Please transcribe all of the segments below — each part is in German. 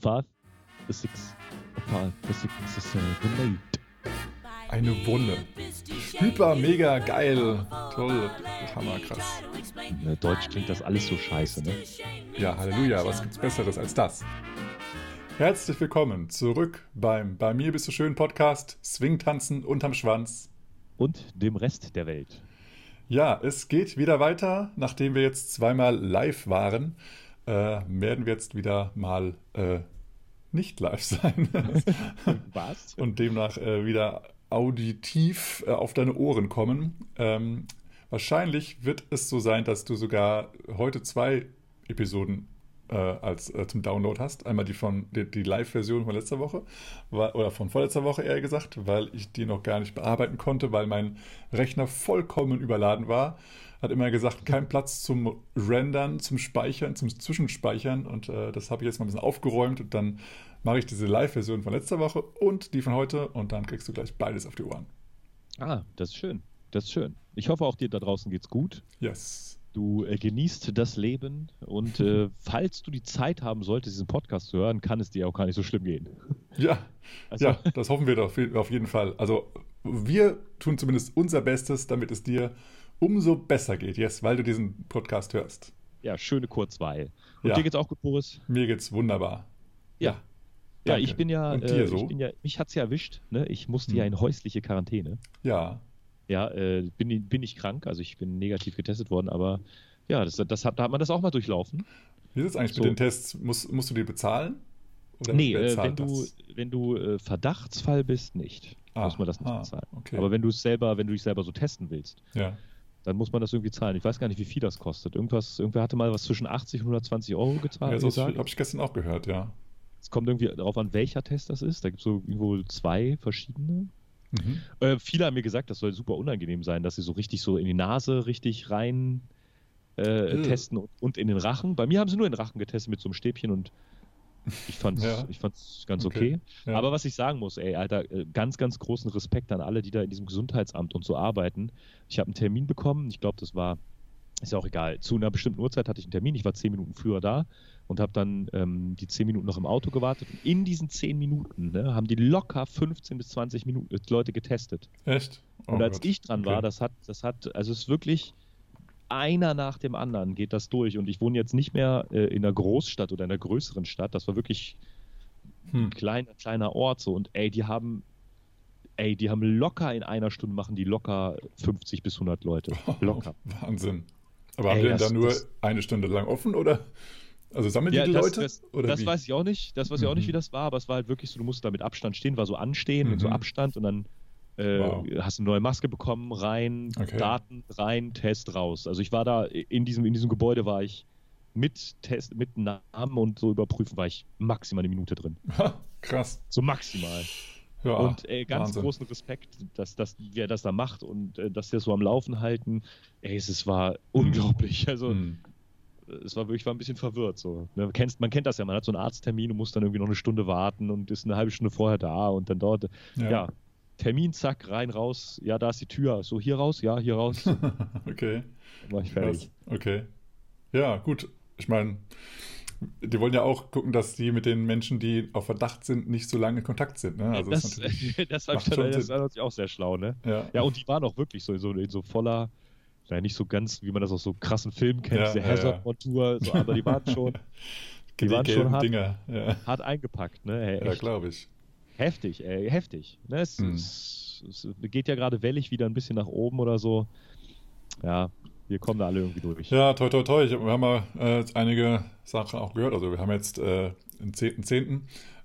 Five, a six, a five, a six, a seven, eight. Eine Wunder. Hyper, mega, geil. Toll. Hammer, krass. In Deutsch klingt das alles so scheiße, ne? Ja, Halleluja. Was gibt's Besseres als das? Herzlich willkommen zurück beim Bei mir bist du schön Podcast Swingtanzen unterm Schwanz. Und dem Rest der Welt. Ja, es geht wieder weiter. Nachdem wir jetzt zweimal live waren, äh, werden wir jetzt wieder mal äh, nicht live sein. Was? Und demnach äh, wieder auditiv äh, auf deine Ohren kommen. Ähm, wahrscheinlich wird es so sein, dass du sogar heute zwei Episoden äh, als äh, zum Download hast. Einmal die von die, die Live-Version von letzter Woche oder von vorletzter Woche eher gesagt, weil ich die noch gar nicht bearbeiten konnte, weil mein Rechner vollkommen überladen war. Hat immer gesagt, kein Platz zum Rendern, zum Speichern, zum Zwischenspeichern und äh, das habe ich jetzt mal ein bisschen aufgeräumt und dann mache ich diese Live-Version von letzter Woche und die von heute und dann kriegst du gleich beides auf die Ohren. Ah, das ist schön. Das ist schön. Ich hoffe, auch dir da draußen geht's gut. Yes. Du äh, genießt das Leben und äh, falls du die Zeit haben solltest, diesen Podcast zu hören, kann es dir auch gar nicht so schlimm gehen. Ja, Also- ja, das hoffen wir doch auf jeden Fall. Also wir tun zumindest unser Bestes, damit es dir umso besser geht, yes, weil du diesen Podcast hörst. Ja, schöne Kurzweil. Und Ja. dir geht's auch gut, Boris? Mir geht's wunderbar. Ja. Ja, Danke. ich bin ja, Und äh, so? ich bin ja, mich hat's ja erwischt, ne? Ich musste Hm. ja in häusliche Quarantäne. Ja, Ja, äh, bin, bin ich krank, also ich bin negativ getestet worden, aber ja, das, das hat, da hat man das auch mal durchlaufen. wie ist es eigentlich So. mit den Tests? Musst, musst du die bezahlen? Oder nee, äh, wenn du, wenn du äh, Verdachtsfall bist, nicht. Ah, muss man das nicht ah, bezahlen. okay. Aber wenn du es selber, wenn du dich selber so testen willst, Ja, dann muss man das irgendwie zahlen. Ich weiß gar nicht, wie viel das kostet. Irgendwas, irgendwer hatte mal was zwischen 80 und 120 Euro gezahlt. ja gesagt. habe ich gestern auch gehört, ja. Es kommt irgendwie darauf an, welcher Test das ist. Da gibt es so irgendwo zwei verschiedene. Mhm. Äh, viele haben mir gesagt, das soll super unangenehm sein, dass sie so richtig so in die Nase richtig rein äh, Ugh. testen und, und in den Rachen. Bei mir haben sie nur in den Rachen getestet mit so einem Stäbchen und ich fand's, Ja. ich fand's ganz Okay. okay. Ja. Aber was ich sagen muss, ey, Alter, äh, ganz, ganz großen Respekt an alle, die da in diesem Gesundheitsamt und so arbeiten. Ich habe einen Termin bekommen, ich glaube, das war, ist ja auch egal, zu einer bestimmten Uhrzeit hatte ich einen Termin, ich war zehn Minuten früher da und habe dann ähm, die zehn Minuten noch im Auto gewartet. Und in diesen zehn Minuten ne, haben die locker 15 bis 20 Minuten, äh, Leute getestet. Echt? Oh und als Gott. ich dran Okay. war, das hat, das hat, also es ist wirklich einer nach dem anderen geht das durch. Und ich wohne jetzt nicht mehr äh, in einer Großstadt oder in einer größeren Stadt. Das war wirklich Hm. ein kleiner, kleiner Ort so. Und ey, die haben, ey, die haben locker in einer Stunde machen die locker 50 bis 100 Leute. Locker. Wahnsinn. Aber haben die denn da nur das- eine Stunde lang offen oder? Also sammeln die, die das, Leute? das, oder das wie? weiß ich auch nicht. Das weiß ich auch nicht, Mhm. wie das war, aber es war halt wirklich so, du musst da mit Abstand stehen, war so anstehen mit so Mhm. Abstand und dann äh, Wow. hast du eine neue Maske bekommen, rein, Okay. Daten, rein, Test, raus. Also ich war da, in diesem, in diesem Gebäude war ich mit Test, mit Namen und so überprüfen, war ich maximal eine Minute drin. Krass. So maximal. Ja, und ey, ganz Wahnsinn. großen Respekt, dass, dass wer das da macht und äh, dass wir das so am Laufen halten. Ey, es, es war unglaublich. Also Hm. es war wirklich, ich war ein bisschen verwirrt. So. Ne, kennst, man kennt das ja, man hat so einen Arzttermin und muss dann irgendwie noch eine Stunde warten und ist eine halbe Stunde vorher da und dann dort, ja, Termin, zack, rein, raus, ja, da ist die Tür, so hier raus, ja, hier raus, dann okay. war ich Krass. fertig. Okay. Ja, gut. Ich meine, die wollen ja auch gucken, dass die mit den Menschen, die auf Verdacht sind, nicht so lange in Kontakt sind. Ne? Also das, das, macht schon das Sinn. war natürlich auch sehr schlau, ne? ja. Ja, und die waren auch wirklich so in so, so voller, ja, nicht so ganz, wie man das aus so krassen Filmen kennt, Ja, diese ja, ja. Hazard-Montur, so, aber die waren schon die waren schon hart. Hart eingepackt, ne? Ey, ja glaube ich. Heftig, ey, heftig. Ne, es, Mhm. es, es geht ja gerade wellig wieder ein bisschen nach oben oder so. Ja, wir kommen da alle irgendwie durch. Ja, toi, toi, toi. Ich, wir haben ja äh, einige Sachen auch gehört. Also wir haben jetzt äh, den 10.10.,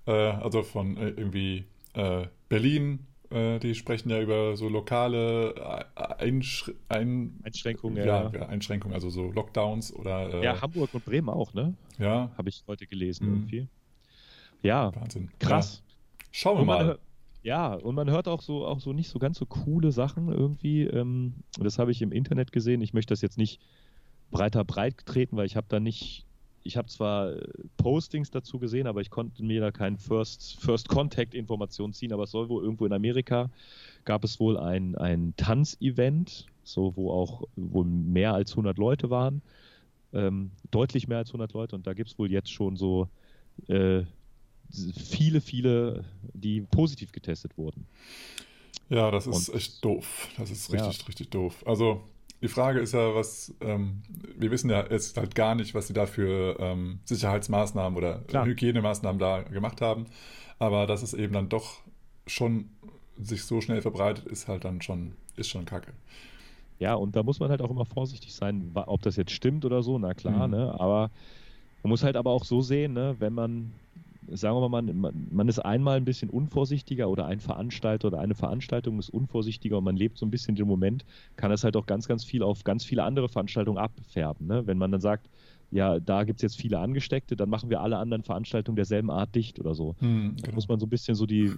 äh, also von äh, irgendwie äh, Berlin, äh, die sprechen ja über so lokale äh, Einsch ein Einschränkungen, ja, ja. Einschränkungen, also so Lockdowns oder äh, Ja, Hamburg und Bremen auch, ne? ja, Habe ich heute gelesen Mhm. irgendwie. Ja, Wahnsinn. krass. Ja. Schauen wir Und man mal. hört, ja, und man hört auch so, auch so nicht so ganz so coole Sachen irgendwie. Ähm, das habe ich im Internet gesehen. Ich möchte das jetzt nicht breiter breit treten, weil ich habe da nicht, ich habe zwar äh, Postings dazu gesehen, aber ich konnte mir da kein First, First Contact Informationen ziehen, aber es soll wohl irgendwo in Amerika gab es wohl ein, ein Tanzevent, so wo auch wohl mehr als 100 Leute waren, ähm, deutlich mehr als 100 Leute und da gibt es wohl jetzt schon so äh, viele, viele, die positiv getestet wurden. Ja, das ist und, echt doof. Das ist richtig, ja. richtig doof. Also die Frage ist ja, was, ähm, wir wissen ja jetzt halt gar nicht, was sie da für ähm, Sicherheitsmaßnahmen oder Klar. Hygienemaßnahmen da gemacht haben. Aber dass es eben dann doch schon sich so schnell verbreitet, ist halt dann schon, ist schon kacke. Ja, und da muss man halt auch immer vorsichtig sein, ob das jetzt stimmt oder so, na klar, mhm. ne? Aber man muss halt aber auch so sehen, ne, wenn man sagen wir mal, man, man ist einmal ein bisschen unvorsichtiger oder ein Veranstalter oder eine Veranstaltung ist unvorsichtiger und man lebt so ein bisschen den Moment, kann das halt auch ganz, ganz viel auf ganz viele andere Veranstaltungen abfärben. Ne? Wenn man dann sagt, ja, da gibt es jetzt viele Angesteckte, dann machen wir alle anderen Veranstaltungen derselben Art dicht oder so. Hm, genau. Da muss man so ein bisschen so die,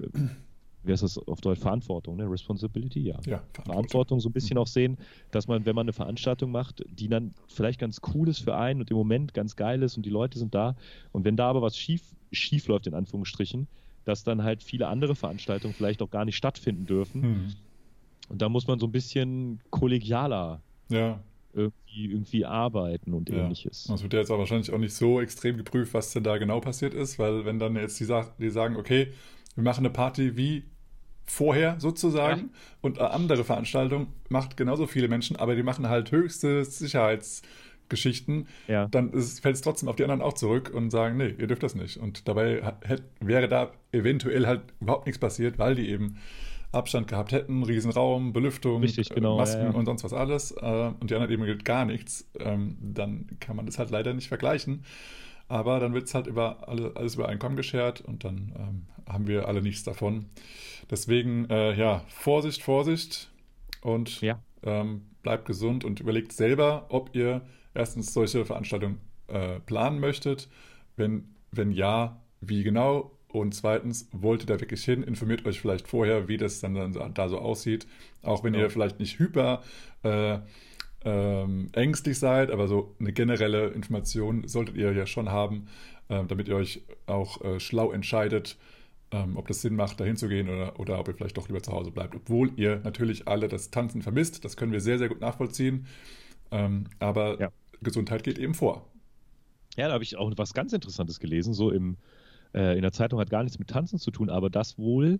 wie heißt das auf Deutsch, Verantwortung, ne? Responsibility, ja. ja Verantwortung. Verantwortung so ein bisschen auch sehen, dass man, wenn man eine Veranstaltung macht, die dann vielleicht ganz cool ist für einen und im Moment ganz geil ist und die Leute sind da und wenn da aber was schief, schief läuft, in Anführungsstrichen, dass dann halt viele andere Veranstaltungen vielleicht auch gar nicht stattfinden dürfen. Hm. Und da muss man so ein bisschen kollegialer ja. irgendwie, irgendwie arbeiten und ja. ähnliches. Das wird ja jetzt auch wahrscheinlich auch nicht so extrem geprüft, was denn da genau passiert ist, weil wenn dann jetzt die, die sagen, okay, wir machen eine Party wie vorher sozusagen ja. und eine andere Veranstaltung macht genauso viele Menschen, aber die machen halt höchste Sicherheitsgeschichten, ja. dann fällt es trotzdem auf die anderen auch zurück und sagen, nee, ihr dürft das nicht. Und dabei hätt, wäre da eventuell halt überhaupt nichts passiert, weil die eben Abstand gehabt hätten, Riesenraum, Belüftung, Richtig, genau, Masken ja, und sonst was alles äh, und die anderen eben gilt gar nichts, ähm, dann kann man das halt leider nicht vergleichen. Aber dann wird es halt über alle, alles über Einkommen geschert und dann ähm, haben wir alle nichts davon. Deswegen, äh, ja, Vorsicht, Vorsicht und ja. ähm, bleibt gesund und überlegt selber, ob ihr erstens solche Veranstaltungen äh, planen möchtet. Wenn, wenn ja, wie genau? Und zweitens, wollt ihr da wirklich hin? Informiert euch vielleicht vorher, wie das dann, dann da so aussieht. Auch wenn ja. ihr vielleicht nicht hyper äh, ähm, ängstlich seid, aber so eine generelle Information solltet ihr ja schon haben, äh, damit ihr euch auch äh, schlau entscheidet, ähm, ob das Sinn macht, dahin zu gehen oder, oder ob ihr vielleicht doch lieber zu Hause bleibt. Obwohl ihr natürlich alle das Tanzen vermisst, das können wir sehr, sehr gut nachvollziehen. Ähm, aber ja. Gesundheit geht eben vor. Ja, da habe ich auch was ganz Interessantes gelesen, so im, äh, in der Zeitung hat gar nichts mit Tanzen zu tun, aber dass wohl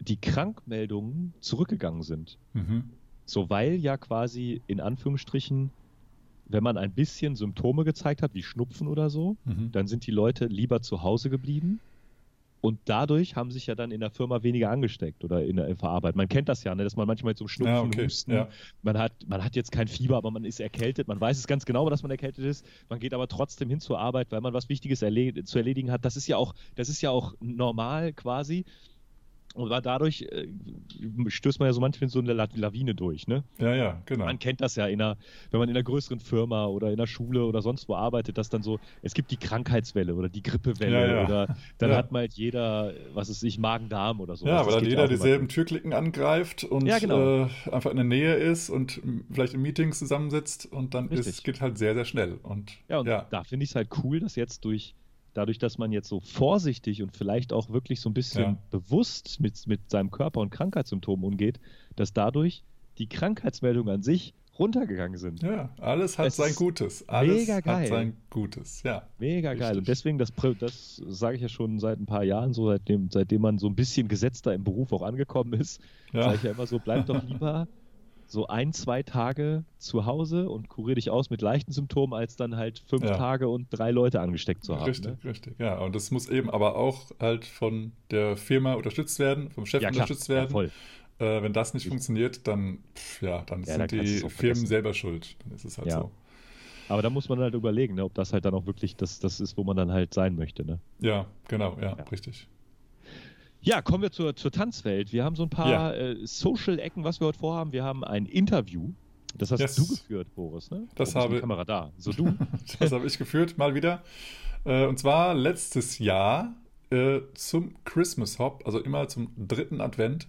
die Krankmeldungen zurückgegangen sind. Mhm. So, weil ja quasi in Anführungsstrichen, wenn man ein bisschen Symptome gezeigt hat, wie Schnupfen oder so, mhm. dann sind die Leute lieber zu Hause geblieben und dadurch haben sich ja dann in der Firma weniger angesteckt oder in der Verarbeitung. Man kennt das ja, ne, dass man manchmal zum Schnupfen, ja, okay. Husten, ja. man, hat, man hat jetzt kein Fieber, aber man ist erkältet. Man weiß es ganz genau, dass man erkältet ist. Man geht aber trotzdem hin zur Arbeit, weil man was Wichtiges erled zu erledigen hat. Das ist ja auch, das ist ja auch normal quasi. Und dadurch äh, stößt man ja so manchmal in so eine Lawine durch, ne? Ja, ja, genau. Man kennt das ja, in einer, wenn man in einer größeren Firma oder in einer Schule oder sonst wo arbeitet, dass dann so, es gibt die Krankheitswelle oder die Grippewelle ja, ja. oder dann ja. hat mal halt jeder, was ist ich, Magen-Darm oder so. Ja, weil dann jeder dieselben Türklicken angreift und genau. äh, einfach in der Nähe ist und vielleicht in Meetings zusammensitzt und dann ist, es geht halt sehr, sehr schnell. Und, ja, und da finde ich es halt cool, dass jetzt durch dadurch, dass man jetzt so vorsichtig und vielleicht auch wirklich so ein bisschen ja. bewusst mit, mit seinem Körper und Krankheitssymptomen umgeht, dass dadurch die Krankheitsmeldungen an sich runtergegangen sind. Ja, alles hat es sein Gutes. Alles mega geil. hat sein Gutes, ja. Mega richtig. geil. Und deswegen, das, das sage ich ja schon seit ein paar Jahren, so seitdem, seitdem man so ein bisschen gesetzter im Beruf auch angekommen ist, ja. sage ich ja immer so, bleib doch lieber so ein, zwei Tage zu Hause und kurier dich aus mit leichten Symptomen, als dann halt fünf ja. Tage und drei Leute angesteckt zu haben. Richtig, ne? richtig, ja. Und das muss eben aber auch halt von der Firma unterstützt werden, vom Chef ja, unterstützt werden. Ja, voll. Äh, wenn das nicht funktioniert, dann, pff, ja, dann ja, sind dann die Firmen selber schuld. Dann ist es halt so. Aber da muss man halt überlegen, ne, ob das halt dann auch wirklich das, das ist, wo man dann halt sein möchte. Ne? Ja, genau, ja, richtig. Ja, kommen wir zur, zur Tanzwelt. Wir haben so ein paar ja. äh, Social-Ecken, was wir heute vorhaben. Wir haben ein Interview. Das hast yes. du geführt, Boris, ne? Das oh, habe Kamera da. So du. das habe ich geführt, mal wieder. Äh, und zwar letztes Jahr äh, zum Christmas Hop, also immer zum dritten Advent.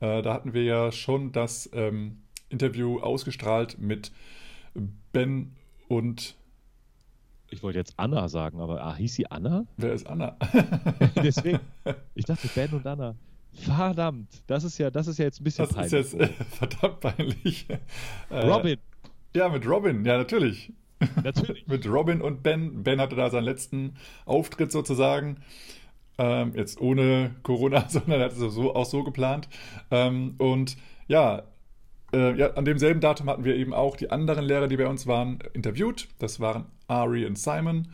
Äh, da hatten wir ja schon das ähm, Interview ausgestrahlt mit Ben und ich wollte jetzt Anna sagen, aber ah, hieß sie Anna? Wer ist Anna? Deswegen. Ich dachte Ben und Anna. Verdammt, das ist ja, das ist ja jetzt ein bisschen das peinlich. Das ist jetzt äh, verdammt peinlich. Äh, Robin. Ja, mit Robin, ja, natürlich. Natürlich. mit Robin und Ben. Ben hatte da seinen letzten Auftritt sozusagen. Ähm, jetzt ohne Corona, sondern er hat es so, auch so geplant. Ähm, und ja, äh, ja, an demselben Datum hatten wir eben auch die anderen Lehrer, die bei uns waren, interviewt. Das waren Ari und Simon.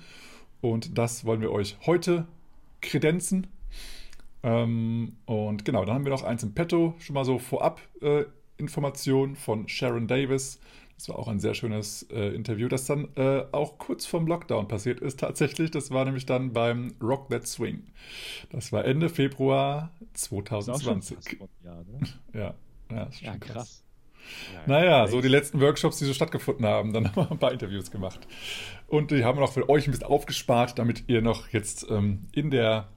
Und das wollen wir euch heute kredenzen. Ähm, und genau, dann haben wir noch eins im Petto, schon mal so vorab äh, Informationen von Sharon Davis. Das war auch ein sehr schönes äh, Interview, das dann äh, auch kurz vorm Lockdown passiert ist tatsächlich. Das war nämlich dann beim Rock That Swing. Das war Ende Februar 2020. Jahr, ne? ja, ja, ist schon ja, krass. krass. Ja, naja, so die letzten Workshops, die so stattgefunden haben, dann haben wir ein paar Interviews gemacht. Und die haben wir noch für euch ein bisschen aufgespart, damit ihr noch jetzt ähm, in der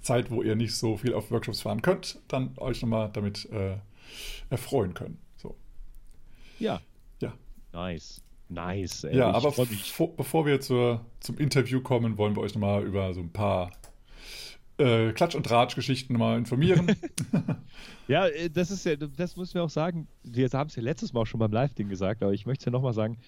Zeit, wo ihr nicht so viel auf Workshops fahren könnt, dann euch nochmal damit äh, erfreuen können. So. Ja, Nice. Nice. Ey. Ja, aber bevor wir zur, zum Interview kommen, wollen wir euch nochmal über so ein paar äh, Klatsch- und Tratsch-Geschichten mal informieren. ja, äh, das ist ja, das müssen wir auch sagen. Wir haben es ja letztes Mal auch schon beim Live-Ding gesagt, aber ich möchte es ja nochmal sagen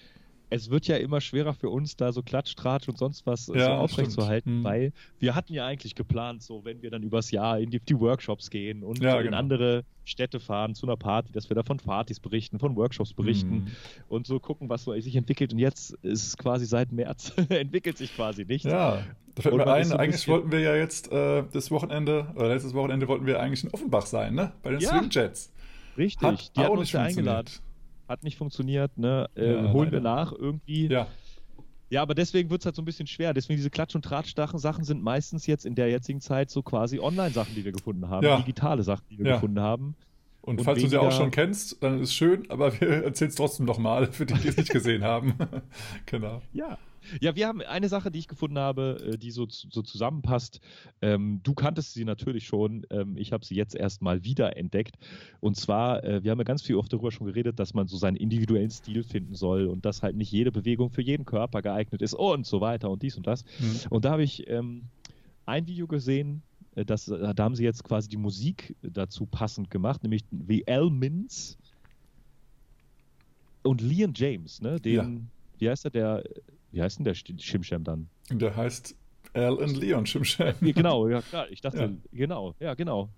es wird ja immer schwerer für uns, da so Klatsch, Tratsch und sonst was ja, so aufrechtzuerhalten, mhm. weil wir hatten ja eigentlich geplant, so wenn wir dann übers Jahr in die, die Workshops gehen und ja, in genau. andere Städte fahren zu einer Party, dass wir da von Partys berichten, von Workshops berichten mhm. und so gucken, was so sich entwickelt. Und jetzt ist es quasi seit März, entwickelt sich quasi nichts. Ja, da fällt mir ein, so eigentlich wollten wir ja jetzt äh, das Wochenende, oder letztes Wochenende wollten wir eigentlich in Offenbach sein, ne? Bei den ja. Swingjets. Richtig, Hat die hatten uns ja eingeladen hat nicht funktioniert, ne? Äh, ja, holen wir nach irgendwie. Ja. Ja, aber deswegen wird es halt so ein bisschen schwer. Deswegen diese Klatsch- und Tratsch-Sachen sind meistens jetzt in der jetzigen Zeit so quasi Online-Sachen, die wir gefunden haben, ja. digitale Sachen, die wir ja. gefunden haben. Und, und falls weniger... du sie auch schon kennst, dann ist es schön, aber wir erzählen es trotzdem nochmal, für die, die es nicht gesehen haben. genau. Ja, ja, wir haben eine Sache, die ich gefunden habe, äh, die so, so zusammenpasst. Ähm, du kanntest sie natürlich schon. Ähm, ich habe sie jetzt erst mal wieder entdeckt. Und zwar, äh, wir haben ja ganz viel oft darüber schon geredet, dass man so seinen individuellen Stil finden soll und dass halt nicht jede Bewegung für jeden Körper geeignet ist und so weiter und dies und das. Mhm. Und da habe ich ähm, ein Video gesehen, äh, das, da haben sie jetzt quasi die Musik dazu passend gemacht, nämlich The Elmins und Leon James, ne? Den, ja. wie heißt er, der wie heißt denn der Schimscham dann? Der heißt Alan Leon Schimscham. Genau, ja klar. Ich dachte, ja. genau, ja, genau.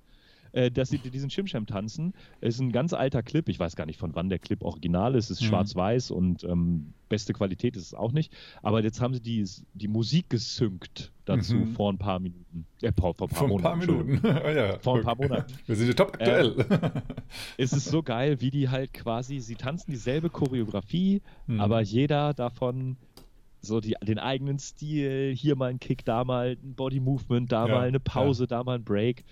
Äh, dass sie diesen Schimscham tanzen, ist ein ganz alter Clip. Ich weiß gar nicht, von wann der Clip original ist. Es ist mhm. schwarz-weiß und ähm, beste Qualität ist es auch nicht. Aber jetzt haben sie die, die Musik gesynkt dazu mhm. vor ein paar Minuten. Äh, vor, vor, ein paar vor ein paar Minuten. oh, ja. Vor ein paar Monaten. Wir sind ja top aktuell. Äh, es ist so geil, wie die halt quasi, sie tanzen dieselbe Choreografie, mhm. aber jeder davon so die, den eigenen Stil, hier mal ein Kick, da mal ein Body Movement, da ja, mal eine Pause, ja. da mal ein Break.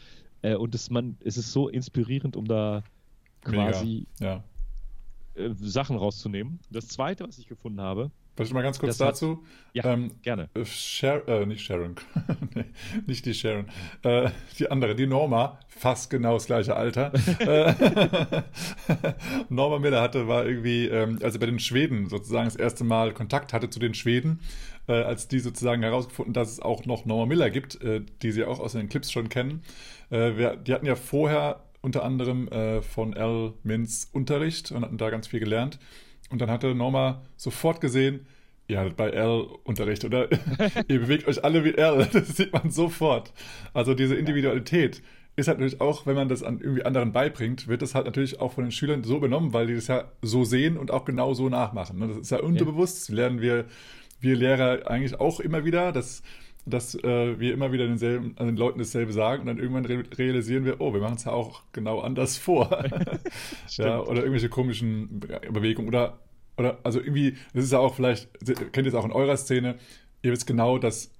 Äh, und das, man, es ist so inspirierend, um da quasi ja. äh, Sachen rauszunehmen. Das zweite, was ich gefunden habe, Vielleicht mal ganz kurz das dazu. Hat, ja, ähm, gerne. Äh, Shar äh, nicht Sharon, nee, nicht die Sharon. Äh, die andere, die Norma, fast genau das gleiche Alter. Äh, Norma Miller hatte, war irgendwie, ähm, also bei den Schweden sozusagen das erste Mal Kontakt hatte zu den Schweden, äh, als die sozusagen herausgefunden, dass es auch noch Norma Miller gibt, äh, die sie auch aus den Clips schon kennen. wir, die hatten ja vorher unter anderem von Al Mintz Unterricht und hatten da ganz viel gelernt. Und dann hatte Norma sofort gesehen, ihr hattet bei L Unterricht oder ihr bewegt euch alle wie L. Das sieht man sofort. Also diese Individualität ist halt natürlich auch, wenn man das an irgendwie anderen beibringt, wird das halt natürlich auch von den Schülern so benommen, weil die das ja so sehen und auch genau so nachmachen. Ne? Das ist ja unterbewusst. Das lernen wir, wir Lehrer eigentlich auch immer wieder, dass, dass äh, wir immer wieder denselben, an den Leuten dasselbe sagen und dann irgendwann re realisieren wir, oh, wir machen es ja auch genau anders vor. ja, oder irgendwelche komischen Bewegungen oder oder also irgendwie, das ist ja auch vielleicht, kennt ihr es auch in eurer Szene, ihr wisst genau, dass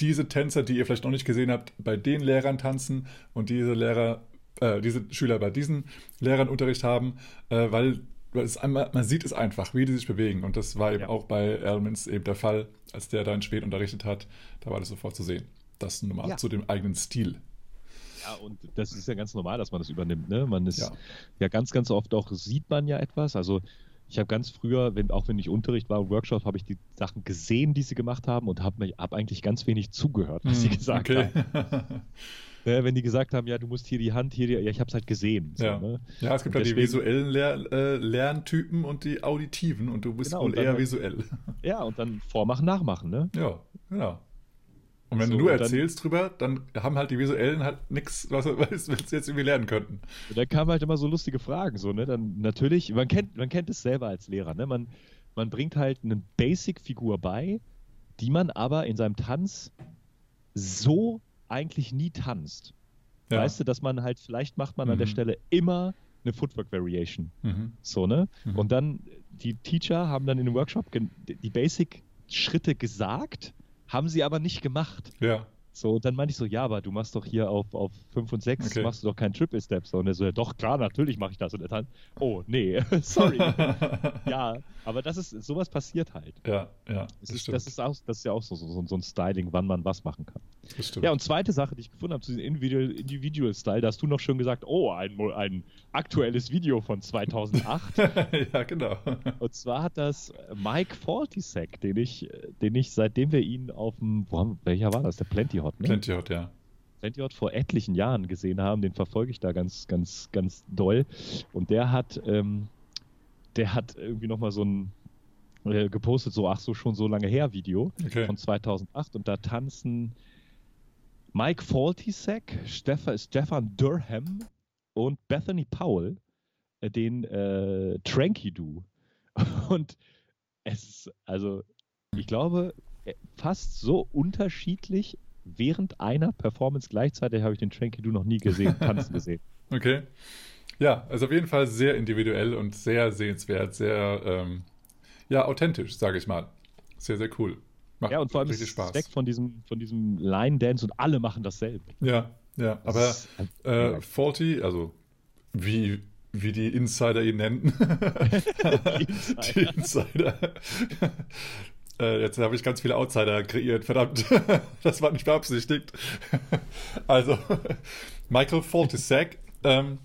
diese Tänzer, die ihr vielleicht noch nicht gesehen habt, bei den Lehrern tanzen und diese Lehrer, äh, diese Schüler bei diesen Lehrern Unterricht haben, äh, weil, einmal, man sieht es einfach, wie die sich bewegen. Und das war eben ja. auch bei Elmans eben der Fall, als der da in Schweden unterrichtet hat, da war das sofort zu sehen. Das nochmal ja. zu dem eigenen Stil. Ja, und das ist ja ganz normal, dass man das übernimmt. Ne? Man ist ja. ja ganz, ganz oft auch, sieht man ja etwas. Also ich habe ganz früher, wenn, auch wenn ich Unterricht war und Workshop, habe ich die Sachen gesehen, die sie gemacht haben und habe hab eigentlich ganz wenig zugehört, was hm, sie gesagt okay. haben. ja, wenn die gesagt haben, ja, du musst hier die Hand, hier die, ja, ich habe es halt gesehen. So, ja. Ne? ja, es gibt ja die visuellen Lehr äh, Lerntypen und die auditiven und du bist genau, wohl eher visuell. Ja, und dann vormachen, nachmachen, ne? Ja, genau. Und wenn So, du nur und dann- erzählst drüber, dann haben halt die Visuellen halt nichts, was, was wir jetzt irgendwie lernen könnten. Und dann kamen halt immer so lustige Fragen, so, ne? Dann natürlich, man kennt, man kennt es selber als Lehrer, ne? Man, man bringt halt eine Basic-Figur bei, die man aber in seinem Tanz so eigentlich nie tanzt. Ja. Weißt du, dass man halt, vielleicht macht man an der Mhm. Stelle immer eine Footwork-Variation. Mhm. So, ne? Mhm. Und dann, die Teacher haben dann in dem Workshop die Basic-Schritte gesagt, haben sie aber nicht gemacht. Ja. So, und dann meinte ich so, ja, aber du machst doch hier auf, auf 5 und 6, Okay. machst du doch keinen Triple Step. So, und er so, ja, doch, klar, natürlich mache ich das. Und er dann, oh, nee, sorry. ja, aber das ist, sowas passiert halt. ja, ja, Das das ist, das ist, auch, das ist ja auch so, so, so ein Styling, wann man was machen kann. Das stimmt. Ja, und zweite Sache, die ich gefunden habe zu diesem Individual, Individual Style, da hast du noch schön gesagt, oh, ein, ein aktuelles Video von 2008. ja, genau. und zwar hat das Mike Fortisek, den ich, den ich, seitdem wir ihn auf dem, haben, welcher war das? Der Plenty Hot, ne? Plenty Hot, ja. Plenty Hot vor etlichen Jahren gesehen haben, den verfolge ich da ganz, ganz, ganz doll. Und der hat, ähm, der hat irgendwie nochmal so ein äh, gepostet, so, ach so, schon so lange her Video Okay. von 2008 und da tanzen Mike Faltisek, Stefan, Stefan Durham und Bethany Powell äh, den äh, Tranky Do. Und es ist, also, ich glaube, äh, fast so unterschiedlich während einer Performance gleichzeitig habe ich den Tranky Do noch nie gesehen, tanzen gesehen. Okay. Ja, also auf jeden Fall sehr individuell und sehr sehenswert, sehr ähm, ja, authentisch, sage ich mal. Sehr, sehr cool. Macht Ja, und vor allem ist Spaß. weg von diesem, von diesem Line-Dance und alle machen dasselbe. Ja, ja, aber ein- äh, Faulty, also wie, wie die Insider ihn nennen. die Insider. äh, jetzt habe ich ganz viele Outsider kreiert, verdammt. das war nicht beabsichtigt. also, Michael Faltisek, ähm,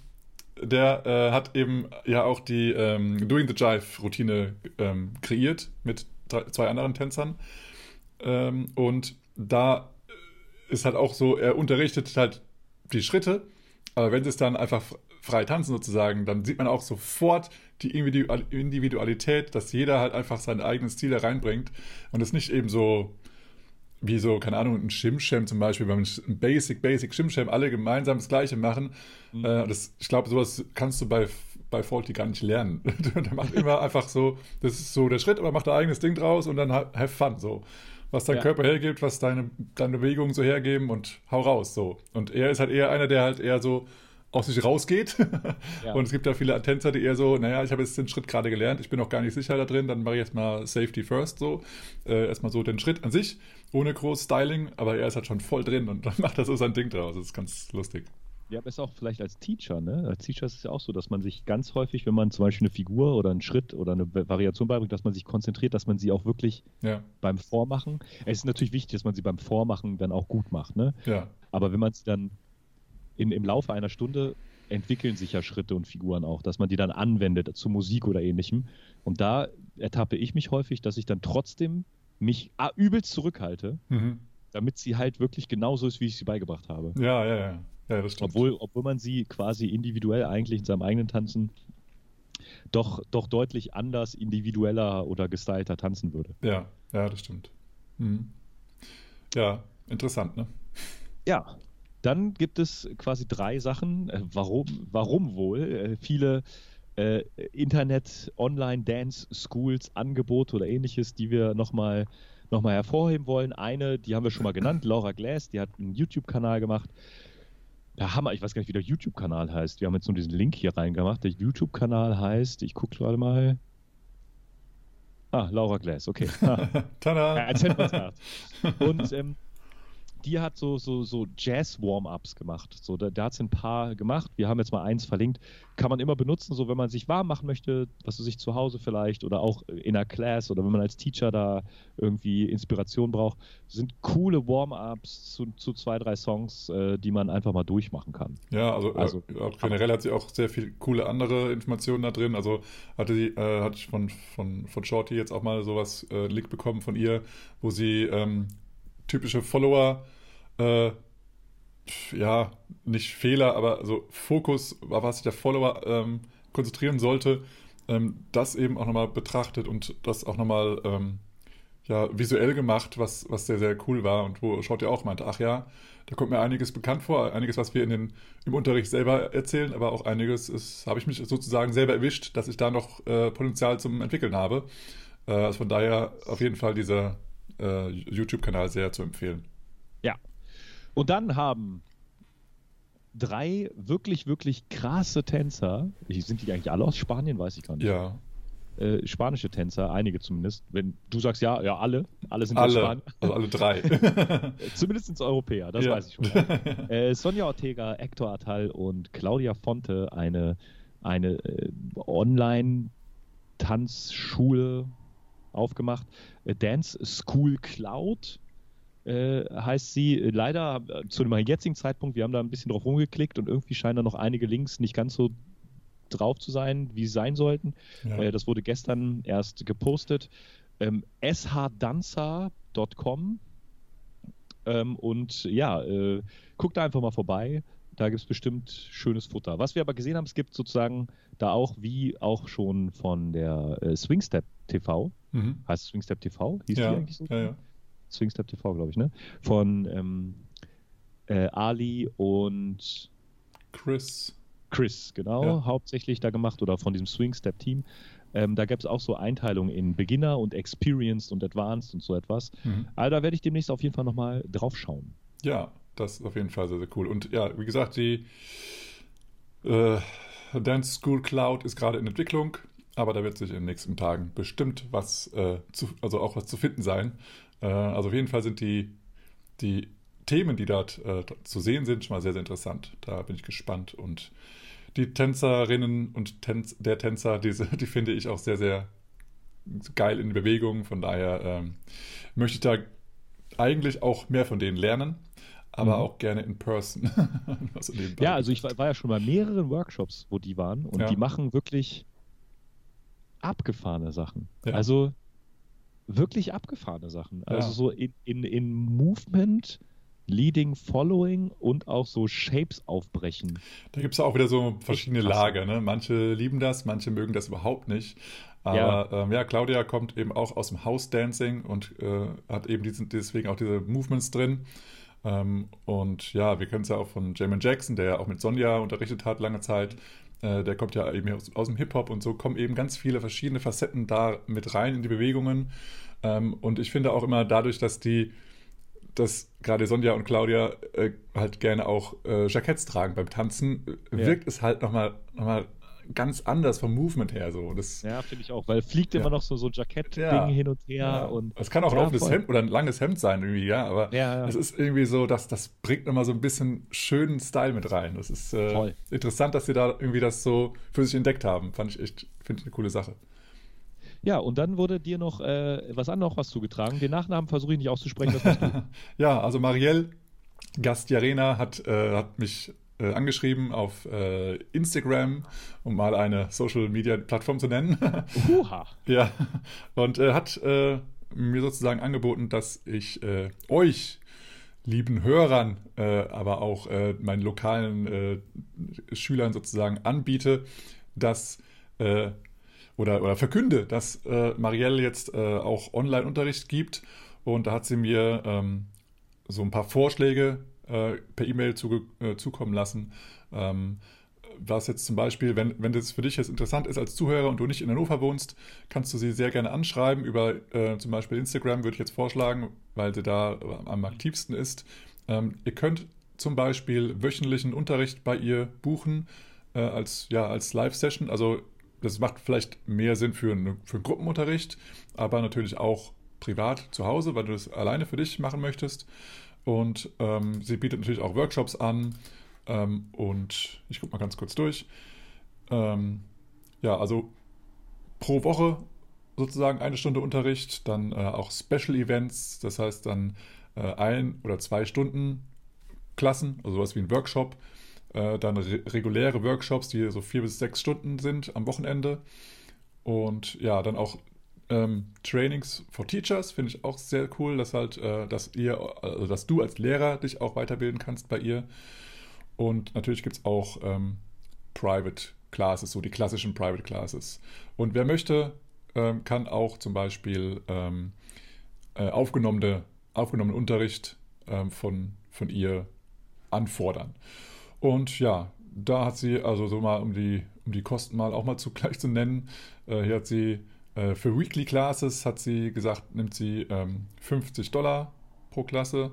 der äh, hat eben ja auch die ähm, Doing the Jive-Routine ähm, kreiert mit drei, zwei anderen Tänzern. Ähm, und da ist halt auch so, er unterrichtet halt die Schritte, aber wenn sie es dann einfach frei tanzen sozusagen, dann sieht man auch sofort die Individual- Individualität, dass jeder halt einfach seinen eigenen Stil da reinbringt und es nicht eben so wie so, keine Ahnung, ein Shimsham zum Beispiel, wenn man ein Basic, Basic Shimsham alle gemeinsam das Gleiche machen. Mhm. Äh, das, ich glaube, sowas kannst du bei, bei Faulty gar nicht lernen. der macht immer einfach so, das ist so der Schritt, aber macht ein eigenes Ding draus und dann ha- have fun, so. Was dein Ja. Körper hergibt, was deine, deine Bewegungen so hergeben und hau raus, so. Und er ist halt eher einer, der halt eher so aus sich rausgeht. Ja. Und es gibt ja viele Tänzer, die eher so, naja, ich habe jetzt den Schritt gerade gelernt, ich bin noch gar nicht sicher da drin, dann mache ich jetzt mal Safety First so. Äh, erstmal so den Schritt an sich, ohne groß Styling, aber er ist halt schon voll drin und dann macht er so sein Ding draus. Das ist ganz lustig. Ja, aber ist auch vielleicht als Teacher, ne? Als Teacher ist es ja auch so, dass man sich ganz häufig, wenn man zum Beispiel eine Figur oder einen Schritt oder eine Va- Variation beibringt, dass man sich konzentriert, dass man sie auch wirklich Ja, beim Vormachen. Es ist natürlich wichtig, dass man sie beim Vormachen dann auch gut macht, ne? ja, Aber wenn man sie dann in, im Laufe einer Stunde entwickeln sich ja Schritte und Figuren auch, dass man die dann anwendet zu Musik oder ähnlichem. Und da ertappe ich mich häufig, dass ich dann trotzdem mich ah, übelst zurückhalte, mhm. damit sie halt wirklich genauso ist, wie ich sie beigebracht habe. ja, ja, ja, ja, das stimmt. Obwohl, obwohl man sie quasi individuell eigentlich in seinem eigenen Tanzen doch, doch deutlich anders, individueller oder gestylter tanzen würde. Ja, ja, das stimmt. Mhm. Ja, interessant, ne? Ja, dann gibt es quasi drei Sachen. Äh, Warum, warum wohl? Äh, Viele äh, Internet, Online, Dance, Schools, Angebote oder ähnliches, die wir nochmal noch mal hervorheben wollen. Eine, die haben wir schon mal genannt, Laura Glass, die hat einen YouTube-Kanal gemacht. Der Hammer, ich weiß gar nicht, wie der YouTube-Kanal heißt. Wir haben jetzt nur diesen Link hier reingemacht. Der YouTube-Kanal heißt, ich gucke gerade mal. Ah, Laura Glass, okay. Ah. Tada! Ja, erzählt was nach. Und ähm, die hat so, so, so Jazz-Warm-Ups gemacht. So, da, da hat sie ein paar gemacht. Wir haben jetzt mal eins verlinkt. Kann man immer benutzen, so wenn man sich warm machen möchte, was du sich zu Hause vielleicht oder auch in der Class oder wenn man als Teacher da irgendwie Inspiration braucht. Sind coole Warm-Ups zu, zu zwei, drei Songs, äh, die man einfach mal durchmachen kann. Ja, also, Also- äh, generell hat sie auch sehr viel coole andere Informationen da drin. Also hatte sie, äh, hatte ich von, von, von Shorty jetzt auch mal sowas äh, Link bekommen von ihr, wo sie ähm, typische Follower, äh, ja, nicht Fehler, aber so Fokus, auf was sich der Follower ähm, konzentrieren sollte, ähm, das eben auch nochmal betrachtet und das auch nochmal ähm, ja, visuell gemacht, was, was sehr, sehr cool war und wo Schaut ja auch meinte, ach ja, da kommt mir einiges bekannt vor, einiges, was wir in den, im Unterricht selber erzählen, aber auch einiges habe ich mich sozusagen selber erwischt, dass ich da noch äh, Potenzial zum Entwickeln habe. Äh, also von daher auf jeden Fall dieser äh, YouTube-Kanal sehr zu empfehlen. Ja. Und dann haben drei wirklich, wirklich krasse Tänzer, sind die eigentlich alle aus Spanien, weiß ich gar nicht. Ja, äh, spanische Tänzer, einige zumindest. Wenn du sagst ja, ja, alle, alle sind alle, aus Spanien. Also alle drei. zumindest Europäer, das Ja. weiß ich schon. Äh, Sonja Ortega, Hector Atal und Claudia Fonte, eine, eine äh, Online-Tanzschule aufgemacht. Äh, Dance School Cloud äh, heißt sie. Leider äh, zu dem jetzigen Zeitpunkt, wir haben da ein bisschen drauf rumgeklickt und irgendwie scheinen da noch einige Links nicht ganz so drauf zu sein, wie sie sein sollten. Ja. Äh, das wurde gestern erst gepostet. Ähm, shdanza.com ähm, und ja, äh, guckt da einfach mal vorbei. Da gibt es bestimmt schönes Futter. Was wir aber gesehen haben, es gibt sozusagen da auch, wie auch schon von der äh, Swingstep TV, Mhm. heißt Swingstep TV? Hieß Ja, die eigentlich so? ja, ja. Swingstep TV, glaube ich, ne? Von ähm, äh, Ali und Chris. Chris, genau, Ja. hauptsächlich da gemacht oder von diesem Swing-Step-Team. Ähm, da gab es auch so Einteilungen in Beginner und Experienced und Advanced und so etwas. Mhm. Also da werde ich demnächst auf jeden Fall nochmal drauf schauen. Ja, das ist auf jeden Fall sehr, sehr cool. Und ja, wie gesagt, die äh, Dance School Cloud ist gerade in Entwicklung, aber da wird sich in den nächsten Tagen bestimmt was, äh, zu, also auch was zu finden sein. Äh, also auf jeden Fall sind die, die Themen, die dort äh, zu sehen sind, schon mal sehr, sehr interessant. Da bin ich gespannt. Und die Tänzerinnen und Tänz, der Tänzer, diese, die finde ich auch sehr, sehr geil in Bewegung. Von daher ähm, möchte ich da eigentlich auch mehr von denen lernen, aber Mhm. auch gerne in person. Also. Ja, also ich war, war ja schon bei mehreren Workshops, wo die waren und Ja. die machen wirklich abgefahrene Sachen. Ja. Also wirklich abgefahrene Sachen. Also Ja. so in, in, in Movement, Leading, Following und auch so Shapes aufbrechen. Da gibt es auch wieder so verschiedene. Lager. Ne? Manche lieben das, manche mögen das überhaupt nicht. Aber ja, ähm, ja Claudia kommt eben auch aus dem House Dancing und äh, hat eben diesen, deswegen auch diese Movements drin. Ähm, und ja, wir kennen es ja auch von Jamin Jackson, der ja auch mit Sonja unterrichtet hat lange Zeit. Äh, der kommt ja eben aus, aus dem Hip-Hop und so kommen eben ganz viele verschiedene Facetten da mit rein in die Bewegungen. Ähm, und ich finde auch immer dadurch, dass die dass gerade Sonja und Claudia äh, halt gerne auch äh, Jacketts tragen beim Tanzen, Ja. wirkt es halt nochmal noch mal ganz anders vom Movement her. So. Das, Ja, finde ich auch, weil fliegt Ja. immer noch so, so ein Jackett-Ding Ja. hin und her ja. und es kann auch ein offenes. Hemd oder ein langes Hemd sein, irgendwie, ja, aber es ist irgendwie so, dass das bringt nochmal so ein bisschen schönen Style mit rein. Das ist äh, interessant, dass sie da irgendwie das so für sich entdeckt haben. Fand ich echt, finde ich eine coole Sache. Ja, und dann wurde dir noch äh, was anderes was zugetragen. Den Nachnamen versuche ich nicht auszusprechen, ja, also Marielle Gastiarena hat, äh, hat mich äh, angeschrieben auf äh, Instagram, um mal eine Social Media Plattform zu nennen. Huha. ja, und äh, hat äh, mir sozusagen angeboten, dass ich äh, euch, lieben Hörern, aber auch meinen lokalen Schülern sozusagen anbiete, dass oder, oder verkünde, dass äh, Marielle jetzt äh, auch Online-Unterricht gibt. Und da hat sie mir ähm, so ein paar Vorschläge äh, per E-Mail zuge- äh, zukommen lassen. Ähm, was jetzt zum Beispiel, wenn, wenn das für dich jetzt interessant ist als Zuhörer und du nicht in Hannover wohnst, kannst du sie sehr gerne anschreiben. Über äh, zum Beispiel Instagram würde ich jetzt vorschlagen, weil sie da am aktivsten ist. Ähm, ihr könnt zum Beispiel wöchentlichen Unterricht bei ihr buchen äh, als, ja, als Live-Session. Also das macht vielleicht mehr Sinn für, eine, für einen Gruppenunterricht, aber natürlich auch privat zu Hause, weil du das alleine für dich machen möchtest. Und ähm, sie bietet natürlich auch Workshops an. Ähm, und ich gucke mal ganz kurz durch. Ähm, ja, also pro Woche sozusagen eine Stunde Unterricht, dann äh, auch Special Events, das heißt dann äh, ein oder zwei Stunden Klassen, also sowas wie ein Workshop, äh, dann re reguläre Workshops, die so vier bis sechs Stunden sind am Wochenende und ja, dann auch ähm, Trainings for Teachers finde ich auch sehr cool, dass halt, äh, dass ihr, also dass du als Lehrer dich auch weiterbilden kannst bei ihr. Und natürlich gibt es auch ähm, Private Classes, so die klassischen Private Classes. Und wer möchte, ähm, kann auch zum Beispiel ähm, äh, aufgenommene, aufgenommenen Unterricht äh, von, von ihr anfordern. Und ja, da hat sie, also so mal, um die, um die Kosten mal auch mal zugleich zu nennen, äh, hier hat sie äh, für Weekly Classes hat sie gesagt, nimmt sie ähm, 50 Dollar pro Klasse.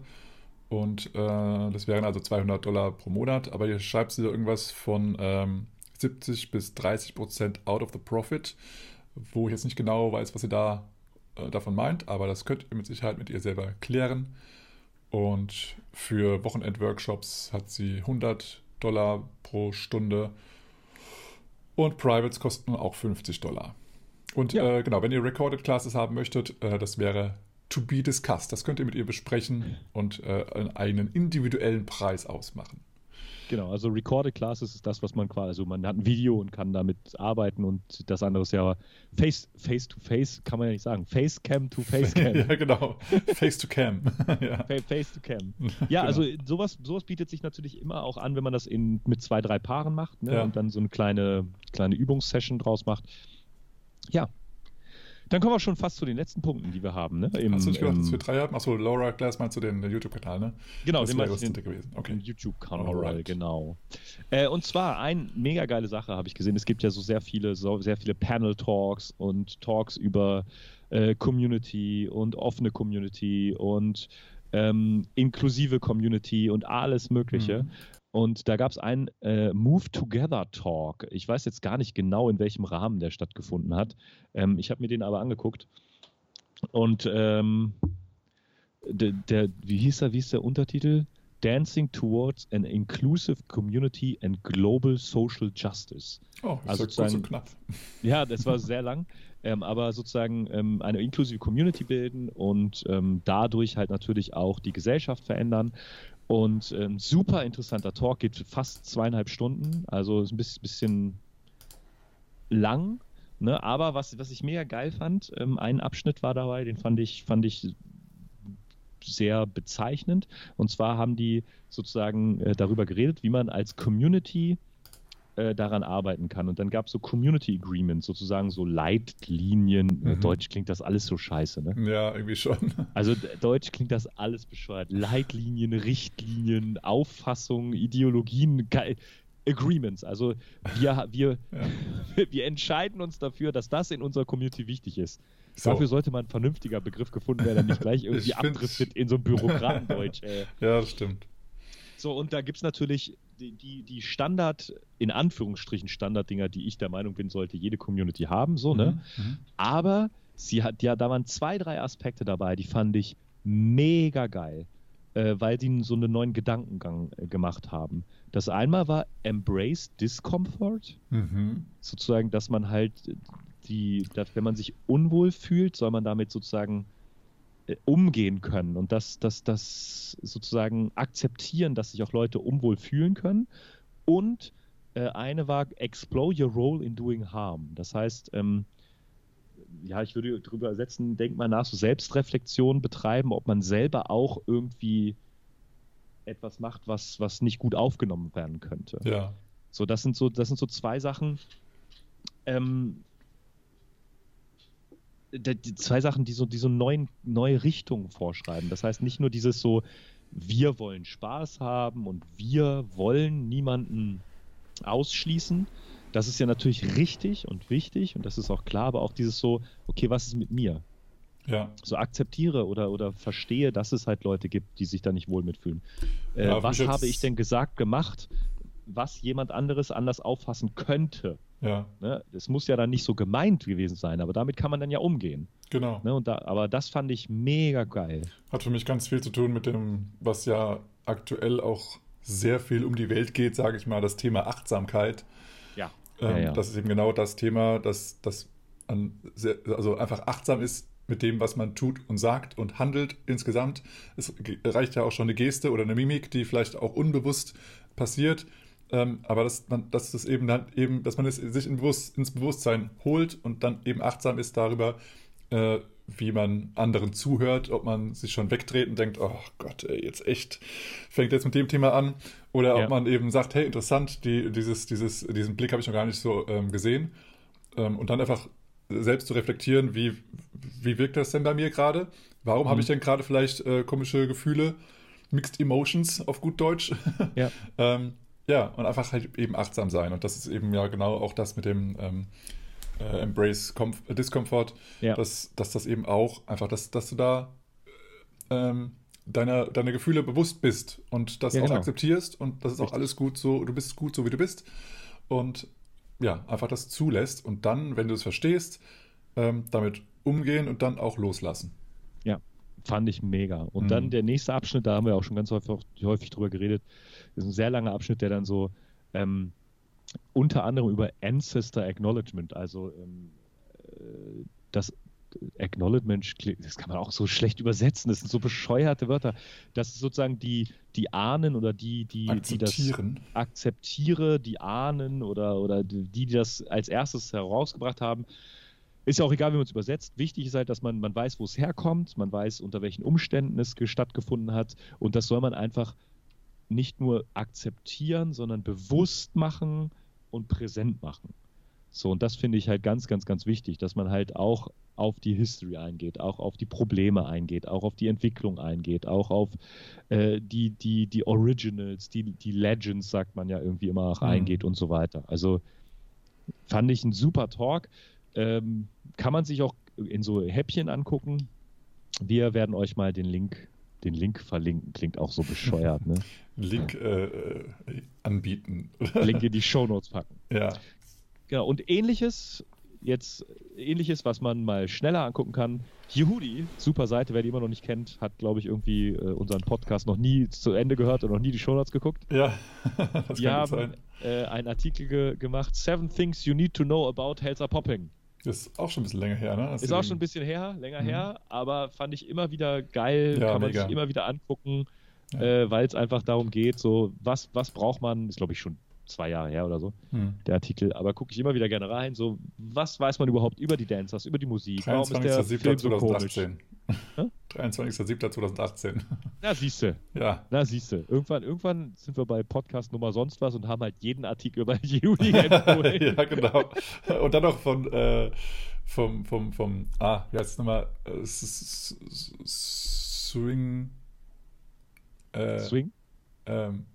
Und äh, das wären also 200 Dollar pro Monat, aber hier schreibt sie irgendwas von ähm, 70 bis 30 Prozent out of the profit, wo ich jetzt nicht genau weiß, was sie da äh, davon meint, aber das könnt ihr mit Sicherheit mit ihr selber klären. Und für Wochenend-Workshops hat sie 100 Dollar pro Stunde. Und Privates kosten auch 50 Dollar. Und ja. äh, genau, wenn ihr Recorded Classes haben möchtet, äh, das wäre to be discussed. Das könnt ihr mit ihr besprechen und äh, einen individuellen Preis ausmachen. Genau, also Recorded Classes ist das, was man quasi, also man hat ein Video und kann damit arbeiten und das andere ist ja Face, face to Face, kann man ja nicht sagen. Face Cam to Face Cam. ja, genau. Face to Cam. ja. Face to Cam. Ja, genau. also sowas, sowas bietet sich natürlich immer auch an, wenn man das in, mit zwei, drei Paaren macht ne, ja. und dann so eine kleine, kleine Übungssession draus macht. Ja, dann kommen wir schon fast zu den letzten Punkten, die wir haben. Ne? Im, Hast du nicht gedacht, dass wir drei haben? Achso, Laura Glass meinst du den YouTube-Kanal, ne? Genau, das den meinst du gewesen. Okay. YouTube-Kanal, genau. Äh, und zwar, eine mega geile Sache habe ich gesehen. Es gibt ja so sehr viele, so sehr viele Panel-Talks und Talks über äh, Community und offene Community und ähm, inklusive Community und alles Mögliche. Mhm. Und da gab es einen äh, Move Together Talk. Ich weiß jetzt gar nicht genau, in welchem Rahmen der stattgefunden hat. Ähm, ich habe mir den aber angeguckt. Und ähm, der, der, wie hieß er, wie ist der Untertitel? Dancing Towards an Inclusive Community and Global Social Justice. Oh, das also ist kurz und knapp. Ja, das war sehr lang. Ähm, aber sozusagen ähm, eine inklusive Community bilden und ähm, dadurch halt natürlich auch die Gesellschaft verändern. Und ähm, super interessanter Talk, geht fast zweieinhalb Stunden, also ist ein bisschen, lang. Ne? Aber was, was ich mega geil fand, ähm, ein Abschnitt war dabei, den fand ich, fand ich sehr bezeichnend. Und zwar haben die sozusagen äh, darüber geredet, wie man als Community äh, daran arbeiten kann. Und dann gab es so Community Agreements, sozusagen so Leitlinien. Äh, mhm. Deutsch klingt das alles so scheiße, ne? Ja, irgendwie schon. Also Deutsch klingt das alles bescheuert. Leitlinien, Richtlinien, Auffassungen, Ideologien, Agreements. Also wir, wir, ja. wir entscheiden uns dafür, dass das in unserer Community wichtig ist. So. Dafür sollte mal ein vernünftiger Begriff gefunden werden, der nicht gleich irgendwie abdriftet in so ein Bürokratendeutsch. Ey. Ja, das stimmt. So, und da gibt es natürlich die, die, Standard, in Anführungsstrichen Standarddinger, die ich der Meinung bin, sollte jede Community haben, so, ne? Mhm, mhm. Aber sie hat ja, da waren zwei, drei Aspekte dabei, die fand ich mega geil, äh, weil sie so einen neuen Gedankengang äh, gemacht haben. Das einmal war Embrace Discomfort, mhm. sozusagen, dass man halt die, dass, wenn man sich unwohl fühlt, soll man damit sozusagen äh, umgehen können und das, das, das sozusagen akzeptieren, dass sich auch Leute unwohl fühlen können. Und äh, eine war Explore your role in doing harm. Das heißt, ähm, ja, ich würde darüber ersetzen, denk mal nach, so Selbstreflexion betreiben, ob man selber auch irgendwie etwas macht, was, was nicht gut aufgenommen werden könnte. Ja. So, das sind so, das sind so zwei Sachen, ähm, zwei Sachen, die so diese neuen, neue Richtungen vorschreiben. Das heißt nicht nur dieses so, wir wollen Spaß haben und wir wollen niemanden ausschließen. Das ist ja natürlich richtig und wichtig und das ist auch klar, aber auch dieses so, okay, was ist mit mir? Ja. So akzeptiere oder, oder verstehe, dass es halt Leute gibt, die sich da nicht wohl mitfühlen. Äh, ja, was habe ich denn gesagt, gemacht, was jemand anderes anders auffassen könnte? Ja. Ne? Das muss ja dann nicht so gemeint gewesen sein, aber damit kann man dann ja umgehen. Genau. Ne? Und da, aber das fand ich mega geil. Hat für mich ganz viel zu tun mit dem, was ja aktuell auch sehr viel um die Welt geht, sage ich mal, das Thema Achtsamkeit. Ja. Ähm, ja, ja. Das ist eben genau das Thema, dass das also einfach achtsam ist mit dem, was man tut und sagt und handelt insgesamt. Es reicht ja auch schon eine Geste oder eine Mimik, die vielleicht auch unbewusst passiert ähm, aber dass man, dass es eben dann eben, dass man es sich in Bewusst, ins Bewusstsein holt und dann eben achtsam ist darüber, äh, wie man anderen zuhört, ob man sich schon wegdreht und denkt, oh Gott, ey, jetzt echt, fängt jetzt mit dem Thema an. Oder ja. ob man eben sagt, hey, interessant, die, dieses, dieses, diesen Blick habe ich noch gar nicht so ähm, gesehen. Ähm, und dann einfach selbst zu reflektieren, wie, wie wirkt das denn bei mir gerade? Warum mhm. habe ich denn gerade vielleicht äh, komische Gefühle, Mixed Emotions auf gut Deutsch? Ja. ähm, ja, und einfach halt eben achtsam sein. Und das ist eben ja genau auch das mit dem ähm, äh, Embrace Comf Discomfort, ja. dass, dass das eben auch einfach, dass, dass du da ähm, deiner, deine Gefühle bewusst bist und das Ja, auch genau. akzeptierst und das ist auch Richtig. alles gut so, du bist gut so, wie du bist. Und ja, einfach das zulässt und dann, wenn du es verstehst, ähm, damit umgehen und dann auch loslassen. Fand ich mega. Und Mhm. dann der nächste Abschnitt, da haben wir auch schon ganz häufig, häufig drüber geredet, ist ein sehr langer Abschnitt, der dann so ähm, unter anderem über Ancestor Acknowledgement, also ähm, äh, das Acknowledgement, das kann man auch so schlecht übersetzen, das sind so bescheuerte Wörter. Das ist sozusagen die, die Ahnen oder die, die, die das Akzeptieren. akzeptiere, die Ahnen oder, oder die, die das als erstes herausgebracht haben. Ist ja auch egal, wie man es übersetzt. Wichtig ist halt, dass man, man weiß, wo es herkommt, man weiß, unter welchen Umständen es ge- stattgefunden hat. Und das soll man einfach nicht nur akzeptieren, sondern bewusst machen und präsent machen. So, und das finde ich halt ganz, ganz, ganz wichtig, dass man halt auch auf die History eingeht, auch auf die Probleme eingeht, auch auf die Entwicklung eingeht, auch auf äh, die, die, die Originals, die, die Legends, sagt man ja irgendwie immer auch Mhm. eingeht und so weiter. Also fand ich ein super Talk. Ähm, kann man sich auch in so Häppchen angucken. Wir werden euch mal den Link, den Link verlinken. Klingt auch so bescheuert, ne? Link äh, äh, anbieten. Link in die Shownotes packen. ja. Genau, und ähnliches, jetzt ähnliches, was man mal schneller angucken kann. Yehudi, super Seite, wer die immer noch nicht kennt, hat, glaube ich, irgendwie äh, unseren Podcast noch nie zu Ende gehört und noch nie die Shownotes geguckt. Ja, das Die haben äh, einen Artikel ge gemacht, Seven Things You Need to Know About Helsa Popping. Das ist auch schon ein bisschen länger her, ne? Hast Ist auch schon ein bisschen her, länger Mhm. her, aber fand ich immer wieder geil, Ja, kann man mega. sich immer wieder angucken, Ja. äh, weil es einfach darum geht, so, was, was braucht man, ist glaube ich schon zwei Jahre her oder so, Hm. der Artikel, aber gucke ich immer wieder gerne rein, so, was weiß man überhaupt über die Dancers, über die Musik, warum ist der Film so komisch? 23.07.2018. Hä? 23.07.2018. Na, siehste, ja. na, siehste, irgendwann, irgendwann sind wir bei Podcast Nummer sonst was und haben halt jeden Artikel über Juli empfohlen. ja, genau. Und dann noch von, äh, vom, vom, vom, ah, wie heißt es nochmal? Äh, Swing. Äh, Swing? Ähm,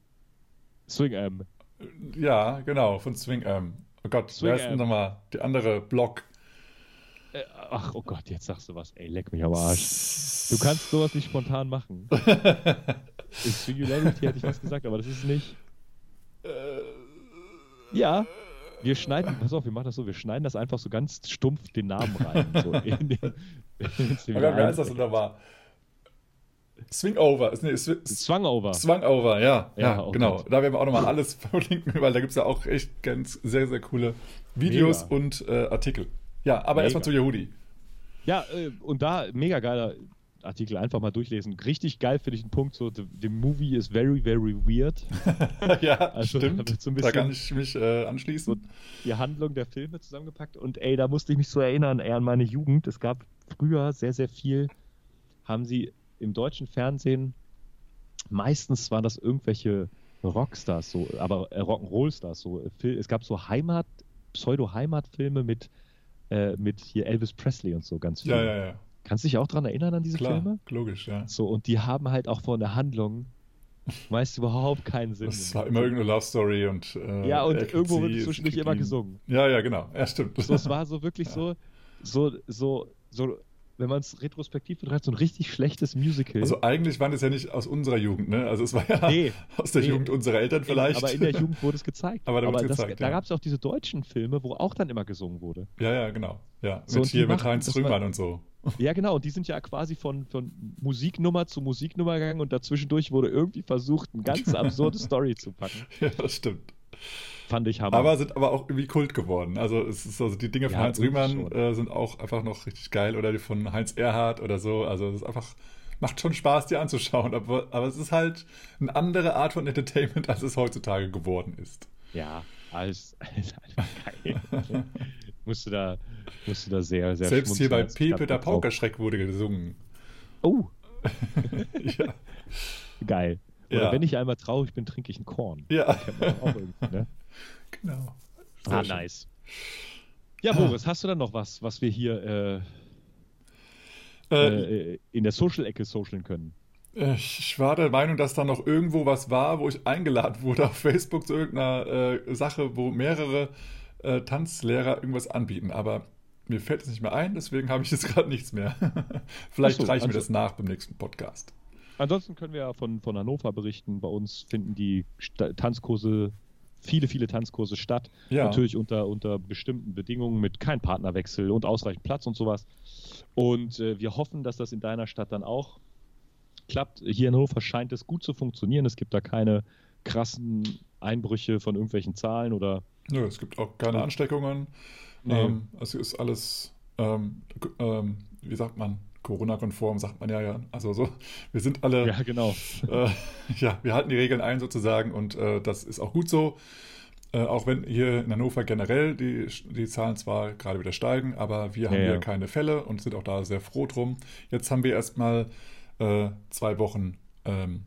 Swing ähm, ja, genau, von Swing. Ähm. Oh Gott, Swing wer ist denn nochmal? Die andere Block. Äh, ach, oh Gott, jetzt sagst du was, ey, leck mich am Arsch. Du kannst sowas nicht spontan machen. In Singularity hätte ich was gesagt, aber das ist nicht. Ja, wir schneiden, pass auf, wir machen das so, wir schneiden das einfach so ganz stumpf den Namen rein. So in den, Gott, wer ist das denn nochmal? Swing Over. Nee, Sw Swung over. Swung Over, ja. Ja, Ja, oh genau. Gott. Da werden wir auch nochmal alles verlinken, weil da gibt es ja auch echt ganz sehr, sehr coole Videos Mega. und äh, Artikel. Ja, aber erstmal zu Yehudi. Ja, äh, und da mega geiler Artikel, einfach mal durchlesen. Richtig geil finde ich einen Punkt, so, the, the movie is very, very weird. ja, Also, stimmt. so da kann ich mich äh, anschließen. die Handlung der Filme zusammengepackt. Und ey, da musste ich mich so erinnern, ey, an meine Jugend. Es gab früher sehr, sehr viel, haben sie im deutschen Fernsehen, meistens waren das irgendwelche Rockstars, so, aber äh, Rock'n'Roll-Stars, so. äh, Es gab so Heimat, Pseudo-Heimatfilme mit, äh, mit hier Elvis Presley und so ganz viel. Ja, ja, ja. Kannst du dich auch dran erinnern an diese Klar, Filme? logisch, ja. So, und die haben halt auch von der Handlung meist überhaupt keinen Sinn. Das war immer irgendeine Love Story und. Äh, ja, und irgendwo wird es zwischendurch immer gesungen. Ja, ja, genau. Ja, stimmt. So, es war so wirklich so, so, so, so, wenn man es retrospektiv betrachtet, so ein richtig schlechtes Musical. Also eigentlich waren das ja nicht aus unserer Jugend, ne? Also es war ja Nee, aus der nee. Jugend unserer Eltern vielleicht. aber in der Jugend wurde es gezeigt. Aber es das, gezeigt, da ja. gab es auch diese deutschen Filme, wo auch dann immer gesungen wurde. Ja, ja, genau. Ja, So, mit hier mit Heinz war- und so. Ja, genau, und die sind ja quasi von, von Musiknummer zu Musiknummer gegangen und dazwischendurch wurde irgendwie versucht, eine ganz absurde Story zu packen. Ja, das stimmt. Fand ich hammer. Aber sind aber auch irgendwie Kult geworden. Also es ist also die Dinge von Ja, Heinz Rühmann äh, sind auch einfach noch richtig geil oder die von Heinz Erhardt oder so. Also es ist einfach macht schon Spaß, die anzuschauen. Aber, aber es ist halt eine andere Art von Entertainment, als es heutzutage geworden ist. ja, alles, alles einfach geil. musste da, musste da sehr, sehr Selbst hier bei Pepe der Paukerschreck wurde gesungen. Oh, ja. geil. Oder Ja. wenn ich einmal traurig bin, trinke ich ein Korn. ja, ne? Genau. Ah, Sehr schön. nice. Ja, Boris, hast du dann noch was, was wir hier äh, äh, in der Social-Ecke socialen können? Ich war der Meinung, dass da noch irgendwo was war, wo ich eingeladen wurde auf Facebook zu irgendeiner äh, Sache, wo mehrere äh, Tanzlehrer irgendwas anbieten. Aber mir fällt es nicht mehr ein, deswegen habe ich jetzt gerade nichts mehr. Vielleicht so, reichen wir das nach beim nächsten Podcast. Ansonsten können wir ja von, von Hannover berichten. Bei uns finden die Tanzkurse, viele, viele Tanzkurse statt. Ja. Natürlich unter, unter bestimmten Bedingungen mit kein Partnerwechsel und ausreichend Platz und sowas. Und äh, wir hoffen, dass das in deiner Stadt dann auch klappt. Hier in Hannover scheint es gut zu funktionieren. Es gibt da keine krassen Einbrüche von irgendwelchen Zahlen oder. Nö, es gibt auch keine Ansteckungen. Nee. Ähm, es ist alles, ähm, ähm, wie sagt man, Corona-konform, sagt man ja, ja. Also so, wir sind alle. Ja, genau. Äh, ja, wir halten die Regeln ein sozusagen und äh, das ist auch gut so. Äh, auch wenn hier in Hannover generell die, die Zahlen zwar gerade wieder steigen, aber wir haben ja, hier ja. keine Fälle und sind auch da sehr froh drum. Jetzt haben wir erstmal äh, zwei Wochen, ähm,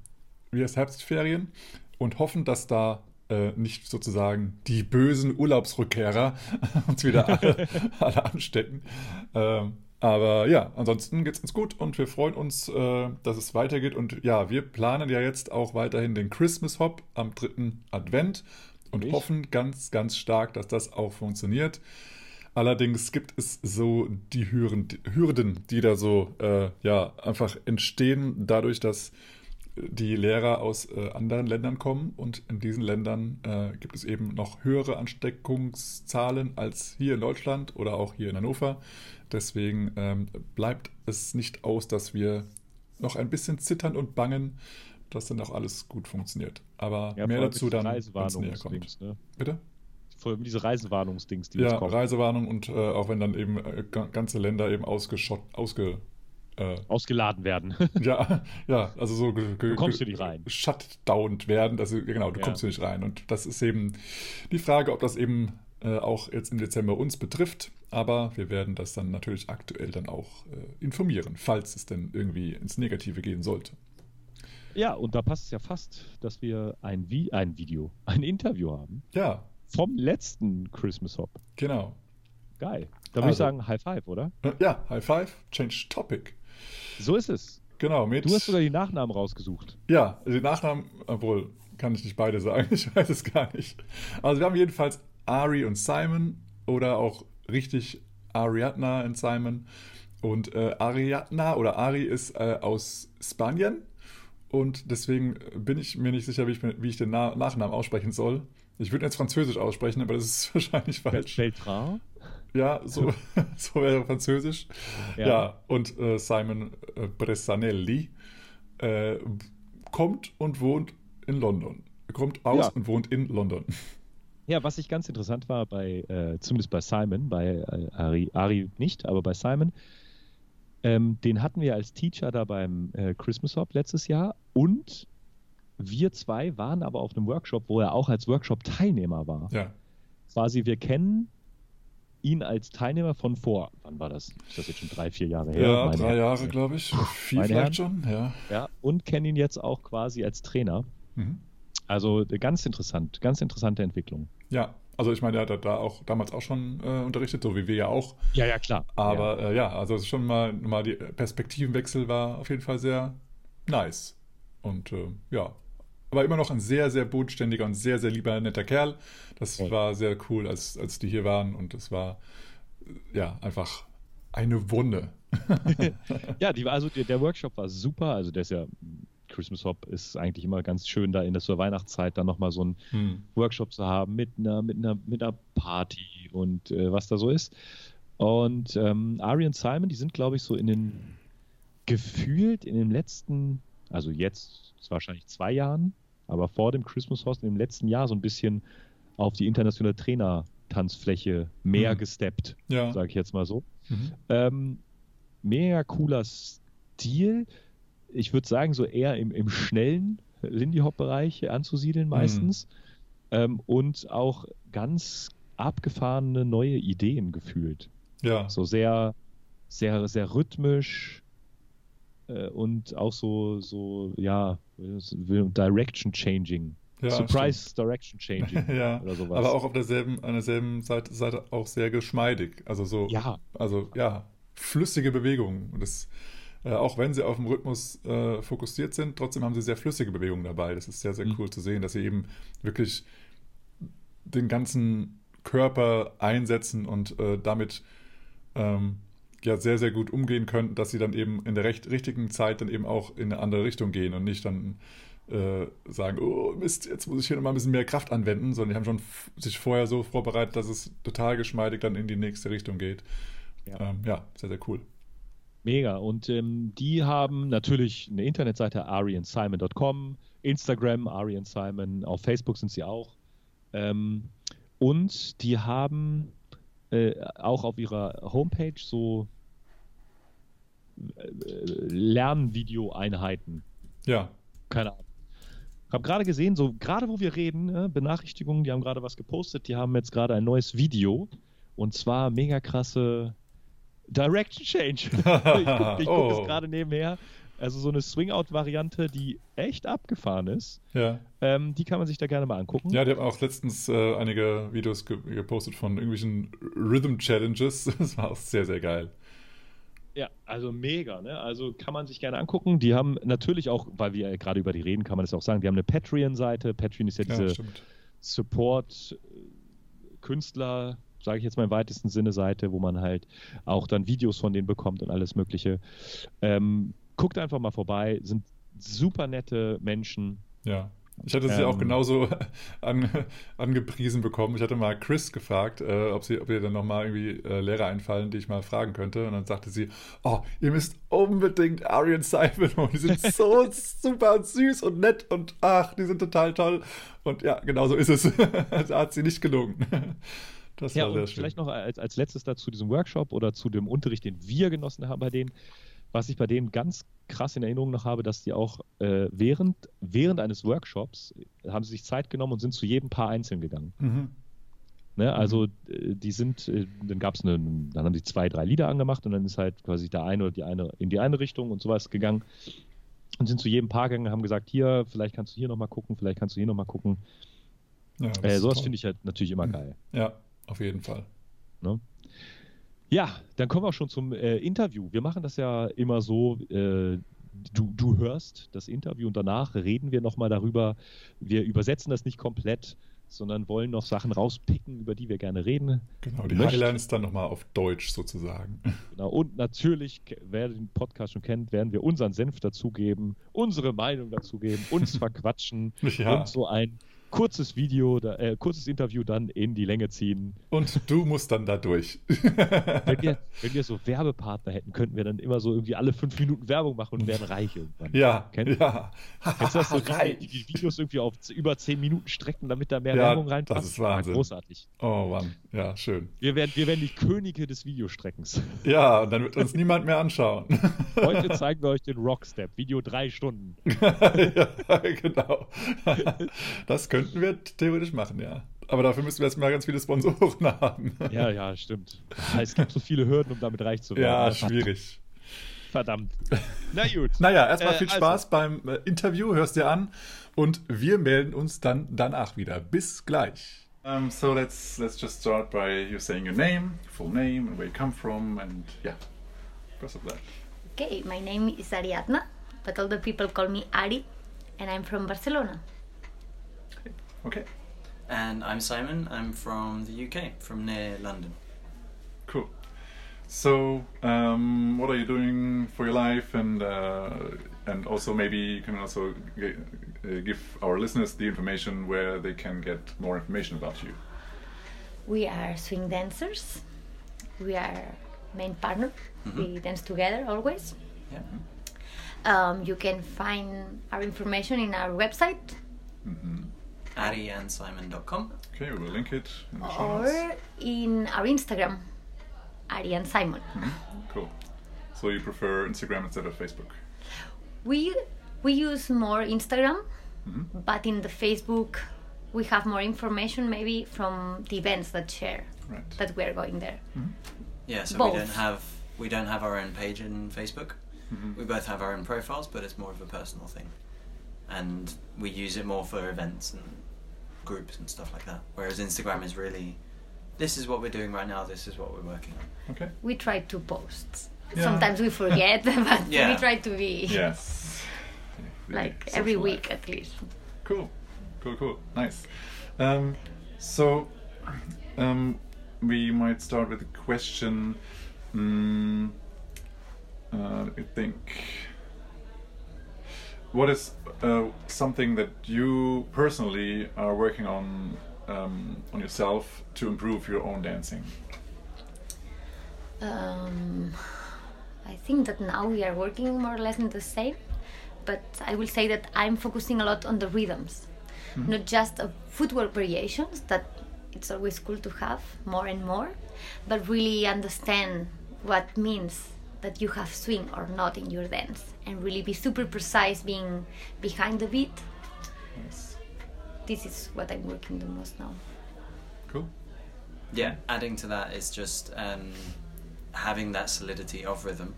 wie heißt Herbstferien und hoffen, dass da äh, nicht sozusagen die bösen Urlaubsrückkehrer uns wieder alle, alle anstecken. Ähm, aber ja, ansonsten geht es uns gut und wir freuen uns, äh, dass es weitergeht. Und ja, wir planen ja jetzt auch weiterhin den Christmas Hop am dritten Advent und ich? hoffen ganz, ganz stark, dass das auch funktioniert. Allerdings gibt es so die Hürden, die da so äh, ja einfach entstehen, dadurch, dass die Lehrer aus äh, anderen Ländern kommen und in diesen Ländern äh, gibt es eben noch höhere Ansteckungszahlen als hier in Deutschland oder auch hier in Hannover. Deswegen ähm, bleibt es nicht aus, dass wir noch ein bisschen zittern und bangen, dass dann auch alles gut funktioniert. Aber ja, mehr dazu dann, wenn es näher kommt. Ne? Bitte? Vor allem diese Reisewarnungsdings, die ja, jetzt kommen. Ja, Reisewarnung und äh, auch wenn dann eben äh, ganze Länder eben ausgeschott, ausge äh, ausgeladen werden. ja, ja, also so du kommst du nicht rein. shutdowned werden, also genau, du ja. kommst du nicht rein. Und das ist eben die Frage, ob das eben äh, auch jetzt im Dezember uns betrifft. Aber wir werden das dann natürlich aktuell dann auch äh, informieren, falls es denn irgendwie ins Negative gehen sollte. Ja, und da passt es ja fast, dass wir ein, Vi ein Video, ein Interview haben. Ja. Vom letzten Christmas Hop. Genau. Geil. Da würde also, ich sagen, High Five, oder? Äh, ja, High Five, Change Topic. So ist es. Genau. Mit, du hast sogar die Nachnamen rausgesucht. Ja, die Nachnamen, obwohl, kann ich nicht beide sagen, ich weiß es gar nicht. Also wir haben jedenfalls Ari und Simon oder auch richtig Ariadna und Simon. Und äh, Ariadna oder Ari ist äh, aus Spanien und deswegen bin ich mir nicht sicher, wie ich, wie ich den Na Nachnamen aussprechen soll. Ich würde jetzt Französisch aussprechen, aber das ist wahrscheinlich falsch. Beltran? Ja, so, so wäre Französisch. Ja, ja und äh, Simon äh, Bressanelli äh, kommt und wohnt in London. Kommt aus ja. und wohnt in London. Ja, was ich ganz interessant war, bei, äh, zumindest bei Simon, bei äh, Ari, Ari nicht, aber bei Simon, ähm, den hatten wir als Teacher da beim äh, Christmas Hop letztes Jahr und wir zwei waren aber auf einem Workshop, wo er auch als Workshop-Teilnehmer war. Ja. Quasi, wir kennen ihn als Teilnehmer von vor, wann war das? Ist das jetzt schon drei, vier Jahre her? Ja, drei Jahre, glaube ich. Vier vielleicht Herren. schon, ja. Ja, und kennen ihn jetzt auch quasi als Trainer. Mhm. Also ganz interessant, ganz interessante Entwicklung. Ja, also ich meine, er hat da auch damals auch schon äh, unterrichtet, so wie wir ja auch. Ja, ja, klar. Aber ja, äh, ja also schon mal, mal die Perspektivenwechsel war auf jeden Fall sehr nice. Und äh, ja, aber immer noch ein sehr, sehr bodenständiger und sehr, sehr lieber, netter Kerl. Das ja. war sehr cool, als, als die hier waren und es war ja einfach eine Wunde. ja, die, also der, der, Workshop war super. Also der ist ja, Christmas Hop ist eigentlich immer ganz schön, da in der Weihnachtszeit dann nochmal so einen hm. Workshop zu haben mit einer, mit einer, mit einer Party und äh, was da so ist. Und ähm, Ari und Simon, die sind, glaube ich, so in den gefühlt in den letzten also jetzt wahrscheinlich zwei Jahren, aber vor dem Christmas Horse im letzten Jahr so ein bisschen auf die internationale Trainer-Tanzfläche mehr mhm. gesteppt, ja. sage ich jetzt mal so. Mhm. Ähm, mega cooler Stil. Ich würde sagen, so eher im, im schnellen Lindy Hop-Bereich anzusiedeln meistens. Mhm. Ähm, und auch ganz abgefahrene neue Ideen gefühlt. Ja. So sehr, sehr, sehr rhythmisch, äh, und auch so, so, ja, Direction Changing Ja, Surprise stimmt. Direction Changing ja, oder sowas. Aber auch auf derselben, an derselben Seite, Seite auch sehr geschmeidig. Also so, ja. also ja, flüssige Bewegungen. Und das, äh, auch wenn sie auf dem Rhythmus äh, fokussiert sind, trotzdem haben sie sehr flüssige Bewegungen dabei. Das ist sehr, sehr mhm. cool zu sehen, dass sie eben wirklich den ganzen Körper einsetzen und äh, damit ähm, ja sehr, sehr gut umgehen können, dass sie dann eben in der recht, richtigen Zeit dann eben auch in eine andere Richtung gehen und nicht dann äh, sagen, oh Mist, jetzt muss ich hier nochmal ein bisschen mehr Kraft anwenden, sondern die haben schon sich vorher so vorbereitet, dass es total geschmeidig dann in die nächste Richtung geht. Ja, ähm, ja sehr, sehr cool. Mega. Und ähm, die haben natürlich eine Internetseite ariansimon.com, Instagram Arian Simon, auf Facebook sind sie auch. Ähm, und die haben äh, auch auf ihrer Homepage so Lernvideo-Einheiten. Ja. Keine Ahnung. Ich habe gerade gesehen, so gerade wo wir reden, äh, Benachrichtigungen, die haben gerade was gepostet, die haben jetzt gerade ein neues Video und zwar mega krasse Direction Change. ich gucke guck oh. es gerade nebenher. Also so eine Swing-Out-Variante, die echt abgefahren ist. Ja. Ähm, die kann man sich da gerne mal angucken. Ja, die haben auch letztens äh, einige Videos ge gepostet von irgendwelchen Rhythm-Challenges. Das war auch sehr, sehr geil. Ja, also mega, ne? Also kann man sich gerne angucken. Die haben natürlich auch, weil wir gerade über die reden, kann man das auch sagen, die haben eine Patreon-Seite. Patreon ist ja diese ja, Support-Künstler, sage ich jetzt mal im weitesten Sinne Seite, wo man halt auch dann Videos von denen bekommt und alles Mögliche. Ähm, guckt einfach mal vorbei, sind super nette Menschen. Ja. Ich hatte sie ähm, auch genauso an, angepriesen bekommen. Ich hatte mal Chris gefragt, äh, ob, sie, ob ihr dann nochmal irgendwie äh, Lehrer einfallen, die ich mal fragen könnte. Und dann sagte sie, oh, ihr müsst unbedingt Arian Simon und die sind so super und süß und nett und ach, die sind total toll. Und ja, genau so ist es. da hat sie nicht gelungen. Das ja, war sehr und schön. Vielleicht noch als, als letztes dazu diesem Workshop oder zu dem Unterricht, den wir genossen haben bei denen was ich bei denen ganz krass in Erinnerung noch habe, dass die auch äh, während, während eines Workshops haben sie sich Zeit genommen und sind zu jedem Paar einzeln gegangen. Mhm. Ne, also äh, die sind, äh, dann gab es eine, dann haben sie zwei, drei Lieder angemacht und dann ist halt quasi der eine oder die eine in die eine Richtung und sowas gegangen und sind zu jedem Paar gegangen, haben gesagt, hier, vielleicht kannst du hier nochmal gucken, vielleicht kannst du hier nochmal gucken. Ja, äh, sowas finde ich halt natürlich immer mhm. geil. Ja, auf jeden Fall. Ne? Ja, dann kommen wir auch schon zum äh, Interview. Wir machen das ja immer so, äh, du, du hörst das Interview und danach reden wir nochmal darüber. Wir übersetzen das nicht komplett, sondern wollen noch Sachen rauspicken, über die wir gerne reden. Genau, die möchten. Highlights dann nochmal auf Deutsch sozusagen. Genau, und natürlich, wer den Podcast schon kennt, werden wir unseren Senf dazugeben, unsere Meinung dazugeben, uns verquatschen ja. und so ein kurzes Video, da, äh, kurzes Interview dann in die Länge ziehen. Und du musst dann da durch. wenn, wir, wenn wir so Werbepartner hätten, könnten wir dann immer so irgendwie alle fünf Minuten Werbung machen und wären reich irgendwann. Ja, Kennt, ja. Kennst du das so, die, die, Videos irgendwie auf über zehn Minuten strecken, damit da mehr ja, Werbung reinpasst? das ist Wahnsinn. Ja, großartig. Oh Mann, ja, schön. Wir werden, wir werden die Könige des Videostreckens. Ja, und dann wird uns niemand mehr anschauen. Heute zeigen wir euch den Rockstep, Video drei Stunden. ja, genau. Das könnte könnten wir theoretisch machen, ja. Aber dafür müssen wir erstmal ganz viele Sponsoren haben. Ja, ja, stimmt. Es gibt so viele Hürden, um damit reich zu werden. Ja, schwierig. Verdammt. Na gut. naja, erstmal viel äh, Spaß also. beim äh, Interview, hörst dir an und wir melden uns dann danach wieder. Bis gleich. Um, so let's let's just start by you saying your name, full name, and where you come from, and yeah, first of that. Okay, my name is Ariadna, but all the people call me Ari, and I'm from Barcelona. Okay. And I'm Simon. I'm from the UK, from near London. Cool. So, um, what are you doing for your life, and uh, and also maybe you can also uh, give our listeners the information where they can get more information about you. We are swing dancers. We are main partner. Mm -hmm. We dance together always. Yeah. Um, you can find our information in our website. Mm -hmm ariansimon.com. Okay, we will link it in the show notes. Or in our Instagram, Arian Simon. Mm-hmm. Cool. So you prefer Instagram instead of Facebook? We we use more Instagram, mm-hmm. but in the Facebook we have more information maybe from the events that share right. that we are going there. Mm-hmm. Yeah, so both. we don't have we don't have our own page in Facebook. Mm-hmm. We both have our own profiles, but it's more of a personal thing. and we use it more for events and groups and stuff like that. Whereas Instagram is really, this is what we're doing right now. This is what we're working on. Okay. We try to post. Yeah. Sometimes we forget, but Yeah. we try to be Yes. like Social every life. week at least. Cool, cool, cool. Nice. Um, so, um, we might start with a question. Mm, uh, let me think. What is uh, something that you personally are working on um, on yourself to improve your own dancing? Um, I think that now we are working more or less in the same, but I will say that I'm focusing a lot on the rhythms, not just of footwork variations that it's always cool to have more and more, but really understand what means that you have swing or not in your dance and really be super precise being behind the beat. Yes. This is what I'm working the most now. Cool. Yeah, adding to that is just um, having that solidity of rhythm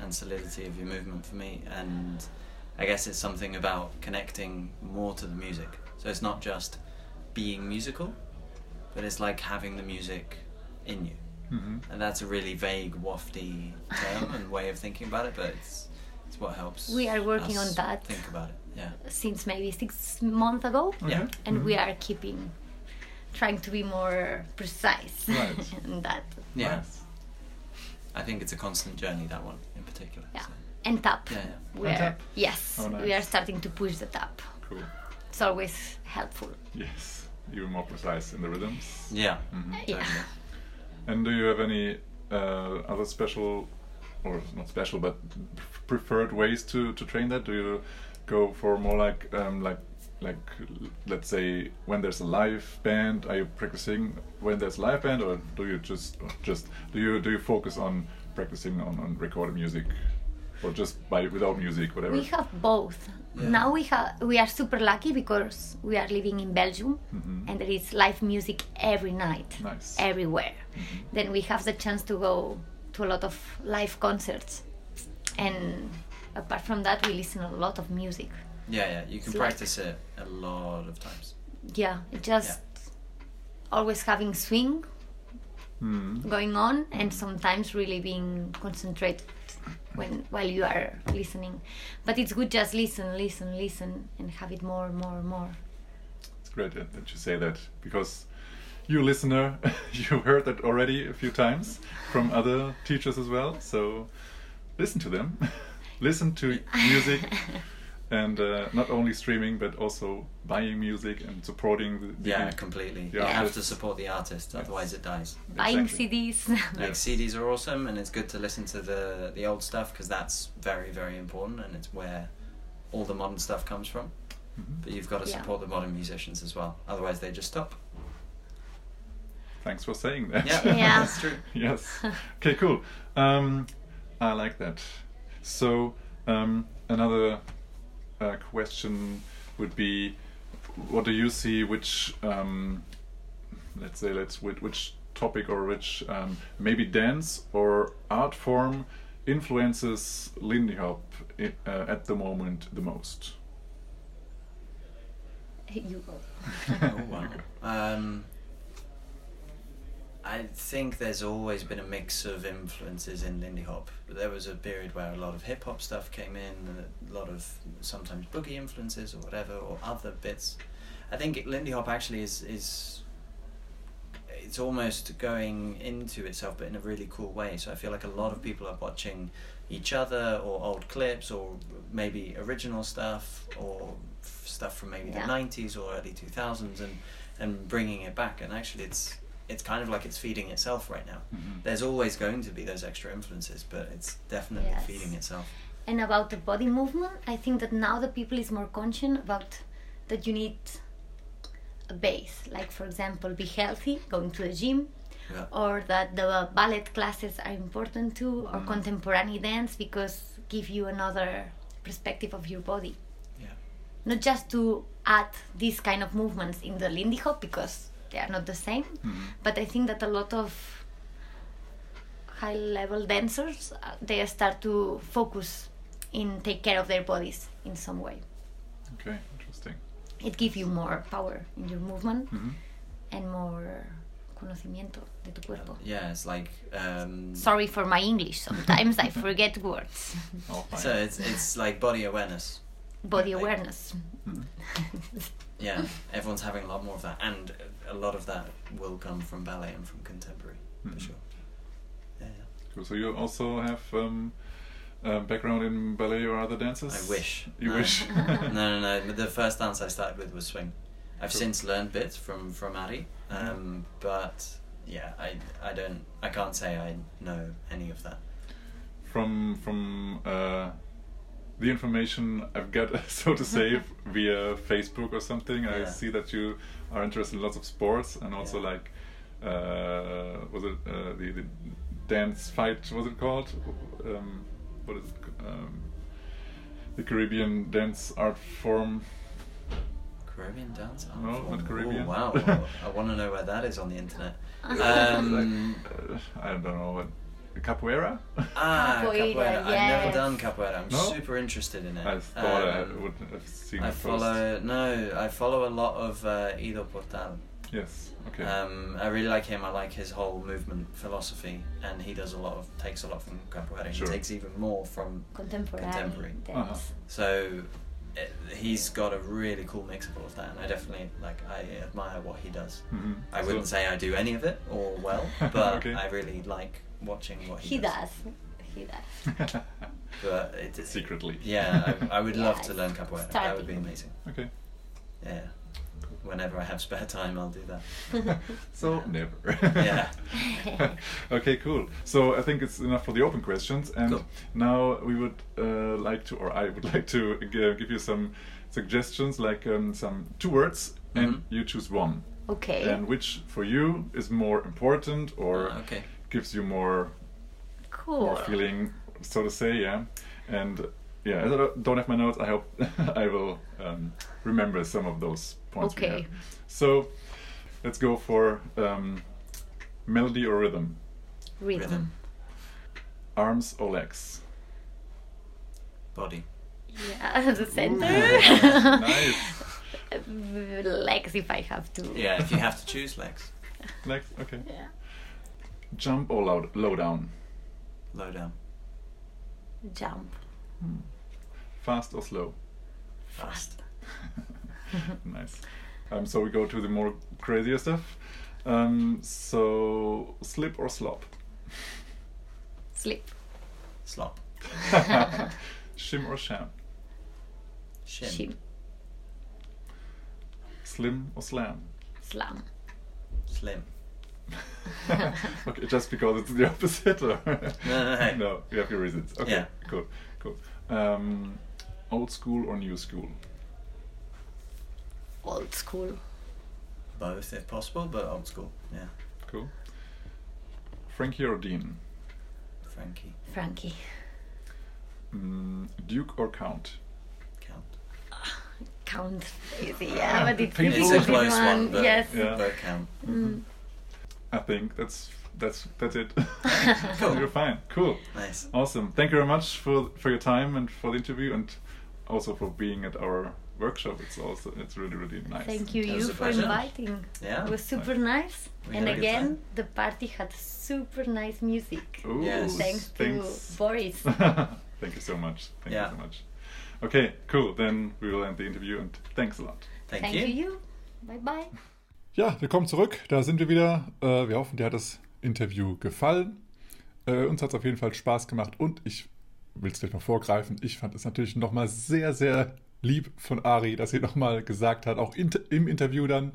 and solidity of your movement for me. And I guess it's something about connecting more to the music. So it's not just being musical, but it's like having the music in you. Hmm And that's a really vague, wafty term and way of thinking about it, but it's, it's what helps. We are working us on that. Think about it, yeah. Since maybe six months ago, Okay. and we Mhm. are keeping trying to be more precise Right. in that Yeah. Nice. I think it's a constant journey, that one in particular. yeah so. and tap Yeah, yeah. we And are tap? yes Oh, we are starting to push the tap Cool. it's always helpful Yes. Even more precise in the rhythms. Yeah. Mhm. yeah Totally. And do you have any uh, other special, or not special, but preferred ways to, to train that? Do you go for more like um, like like let's say when there's a live band? Are you practicing when there's live band, or do you just just do you do you focus on practicing on, on recorded music, or just by without music, whatever? we have both Yeah. now we have we are super lucky because we are living in belgium Mhm. and there is live music every night Nice. everywhere Mhm. then we have the chance to go to a lot of live concerts and apart from that we listen a lot of music Yeah, yeah. You can It's like- practice it a lot of times. yeah it just always having swing Hmm. going on and sometimes really being concentrated when while you are listening. But it's good just listen listen listen and have it more more more. It's great that that you say that because you listener, you heard that already a few times from other teachers as well. So listen to them, listen to music, and uh, not only streaming but also buying music and supporting the, the Yeah, completely. Yeah. You have to support the artist, otherwise it dies. buying Exactly. cds Like Yes. CDs are awesome, and it's good to listen to the the old stuff because that's very very important, and it's where all the modern stuff comes from. Mhm. But you've got to Yeah. support the modern musicians as well, otherwise they just stop. Thanks for saying that. Yeah, Yeah. that's true. yes. Okay, cool. Um, I like that. So um, another uh, question would be, what do you see? Which um, let's say let's which, which topic or which um, maybe dance or art form influences Lindy Hop i- uh, at the moment the most? you go oh wow. Um, I think there's always been a mix of influences in Lindy Hop. There was a period where a lot of hip hop stuff came in, a lot of sometimes boogie influences or whatever, or other bits. I think Lindy Hop actually is is it's almost going into itself, but in a really cool way. So I feel like a lot of mm-hmm. people are watching each other, or old clips, or maybe original stuff, or f- stuff from maybe Yeah. the '90s or early 2000s, and and bringing it back. And actually, it's it's kind of like it's feeding itself right now. Mhm. There's always going to be those extra influences, but it's definitely Yes. feeding itself. and about the body movement i think that now the people is more conscious about that you need a base like for example be healthy going to the gym Yeah. or that the ballet classes are important too or Mhm. contemporary dance because give you another perspective of your body Yeah. not just to add these kind of movements in the lindy hop because they are not the same Mhm. but i think that a lot of high level dancers uh, they start to focus in take care of their bodies in some way Okay, interesting. It gives you more power in your movement Mhm. and more conocimiento de tu cuerpo. Yeah, it's like um, Sorry for my English. Sometimes I forget words. Oh, so it's it's like body awareness. Body awareness. Yeah, everyone's having a lot more of that, and a lot of that will come from ballet and from contemporary Mhm. for sure. Yeah, yeah. Cool. So you also have um, a background in ballet or other dances? I wish. You No. wish. no, no, no. The first dance I started with was swing. I've Cool. since learned bits from from Ari, um, but yeah, I I don't I can't say I know any of that. from from uh, the information I've got, so to say, via Facebook or something, I see that you are interested in lots of sports and also Yeah. like uh, was it uh, the, the dance fight? Was it called? Um, what is it? Um, the Caribbean dance art form. Caribbean dance? art No, form? not Caribbean. Oh, wow, I want to know where that is on the internet. Like, Um, uh, I don't know. What, capoeira? ah, Capoeira, capoeira. I've never done capoeira. I'm No? super interested in it. I thought I Um, would have seen I it first. follow no, I follow a lot of uh, Ido Portal. Yes. Okay. Um, I really like him. I like his whole movement philosophy, and he does a lot of takes a lot from capoeira. Sure. He takes even more from Contemporary, Contemporary. Uh-huh. So it, he's got a really cool mix of all of that, and I definitely like. I admire what he does. Mhm. I So- wouldn't say I do any of it or well, but Okay. I really like watching what he, He does. He does. But it, it- Secretly. yeah, I, I would love to learn capoeira. That would be amazing. Okay. Yeah. Whenever I have spare time, I'll do that. So never. Yeah. okay, cool. So I think it's enough for the open questions, and Cool. now we would uh, like to, or I would like to g- give you some suggestions, like um, some two words, and Mhm. you choose one, Okay. and which for you is more important or okay. Gives you more cool. more feeling, so to say, yeah. And yeah, I don't- don't have my notes. I hope I will um, remember some of those points. Okay. had. So let's go for um, melody or rhythm, Rhythm. Rhythm. arms or legs. Body. Yeah, the center. Ooh, nice. Legs if I have to. Yeah, if you have to choose legs, Legs. Okay. Yeah. Jump or low, low down. low down, Jump. Fast or slow. fast. nice. Um, so we go to the more crazier stuff. Um, so slip or slop. Slip. Slop. Shim or sham. Shin. Shim. Slim or slam. Slam. Slim. okay, just because it's the opposite. Or No, no, no. no, you have your reasons. Okay, Yeah. cool, cool. Um, old school or new school? Old school. Both, if possible, but old school. Yeah. Cool. Frankie or Dean? Frankie. Frankie. Mm, Duke or Count? Count. Count. Easy, yeah, but it's It's a close one. one, but, yes. Yeah. but count. Mm. I think that's that's that's it. Cool. You're fine. Cool. Nice. Awesome. Thank you very much for for your time and for the interview and also for being at our workshop. It's also it's really really nice. Thank you, It you was for pleasure. inviting. Yeah. It was super nice. We and had a good again, the party had super nice music. Ooh, Yes. Thanks to thanks. Boris. Thank you so much. Thank Yeah. you so much. Okay, cool. Then we will end the interview and thanks a lot. Thank, Thank you. you, you. Bye bye. Ja, willkommen zurück. Da sind wir wieder. Äh, wir hoffen, dir hat das Interview gefallen. Äh, uns hat es auf jeden Fall Spaß gemacht und ich will es gleich mal vorgreifen. Ich fand es natürlich nochmal sehr, sehr lieb von Ari, dass sie nochmal gesagt hat, auch im Interview dann,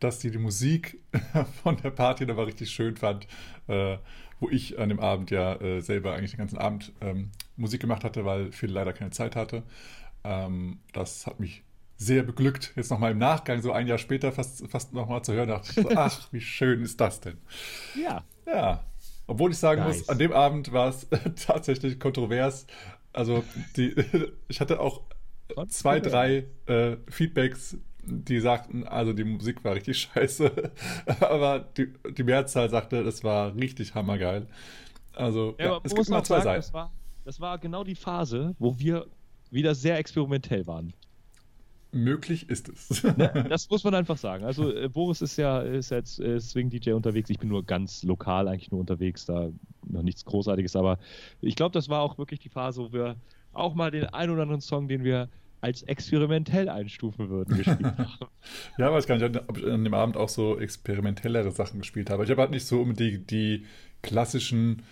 dass sie die Musik von der Party nochmal richtig schön fand, äh, wo ich an dem Abend ja selber eigentlich den ganzen Abend ähm, Musik gemacht hatte, weil Phil leider keine Zeit hatte. Ähm, das hat mich sehr beglückt, jetzt nochmal im Nachgang, so ein Jahr später fast, fast nochmal zu hören, dachte ich ach, wie schön ist das denn? Ja. Ja, obwohl ich sagen Nice. muss, an dem Abend war es tatsächlich kontrovers. Also die, ich hatte auch zwei, drei äh, Feedbacks, die sagten, also die Musik war richtig scheiße, aber die, die Mehrzahl sagte, das war richtig hammergeil. Also Ja, ja, es gibt auch zwei sagen, Seiten. das war, das war genau die Phase, wo wir wieder sehr experimentell waren. Möglich ist es. Ne, das muss man einfach sagen. Also äh, Boris ist ja ist als äh, Swing-DJ unterwegs. Ich bin nur ganz lokal eigentlich nur unterwegs, da noch nichts Großartiges. Aber ich glaube, das war auch wirklich die Phase, wo wir auch mal den ein oder anderen Song, den wir als experimentell einstufen würden, gespielt haben. ja, weiß gar nicht, ob ich an dem Abend auch so experimentellere Sachen gespielt habe. Ich habe halt nicht so unbedingt die, die klassischen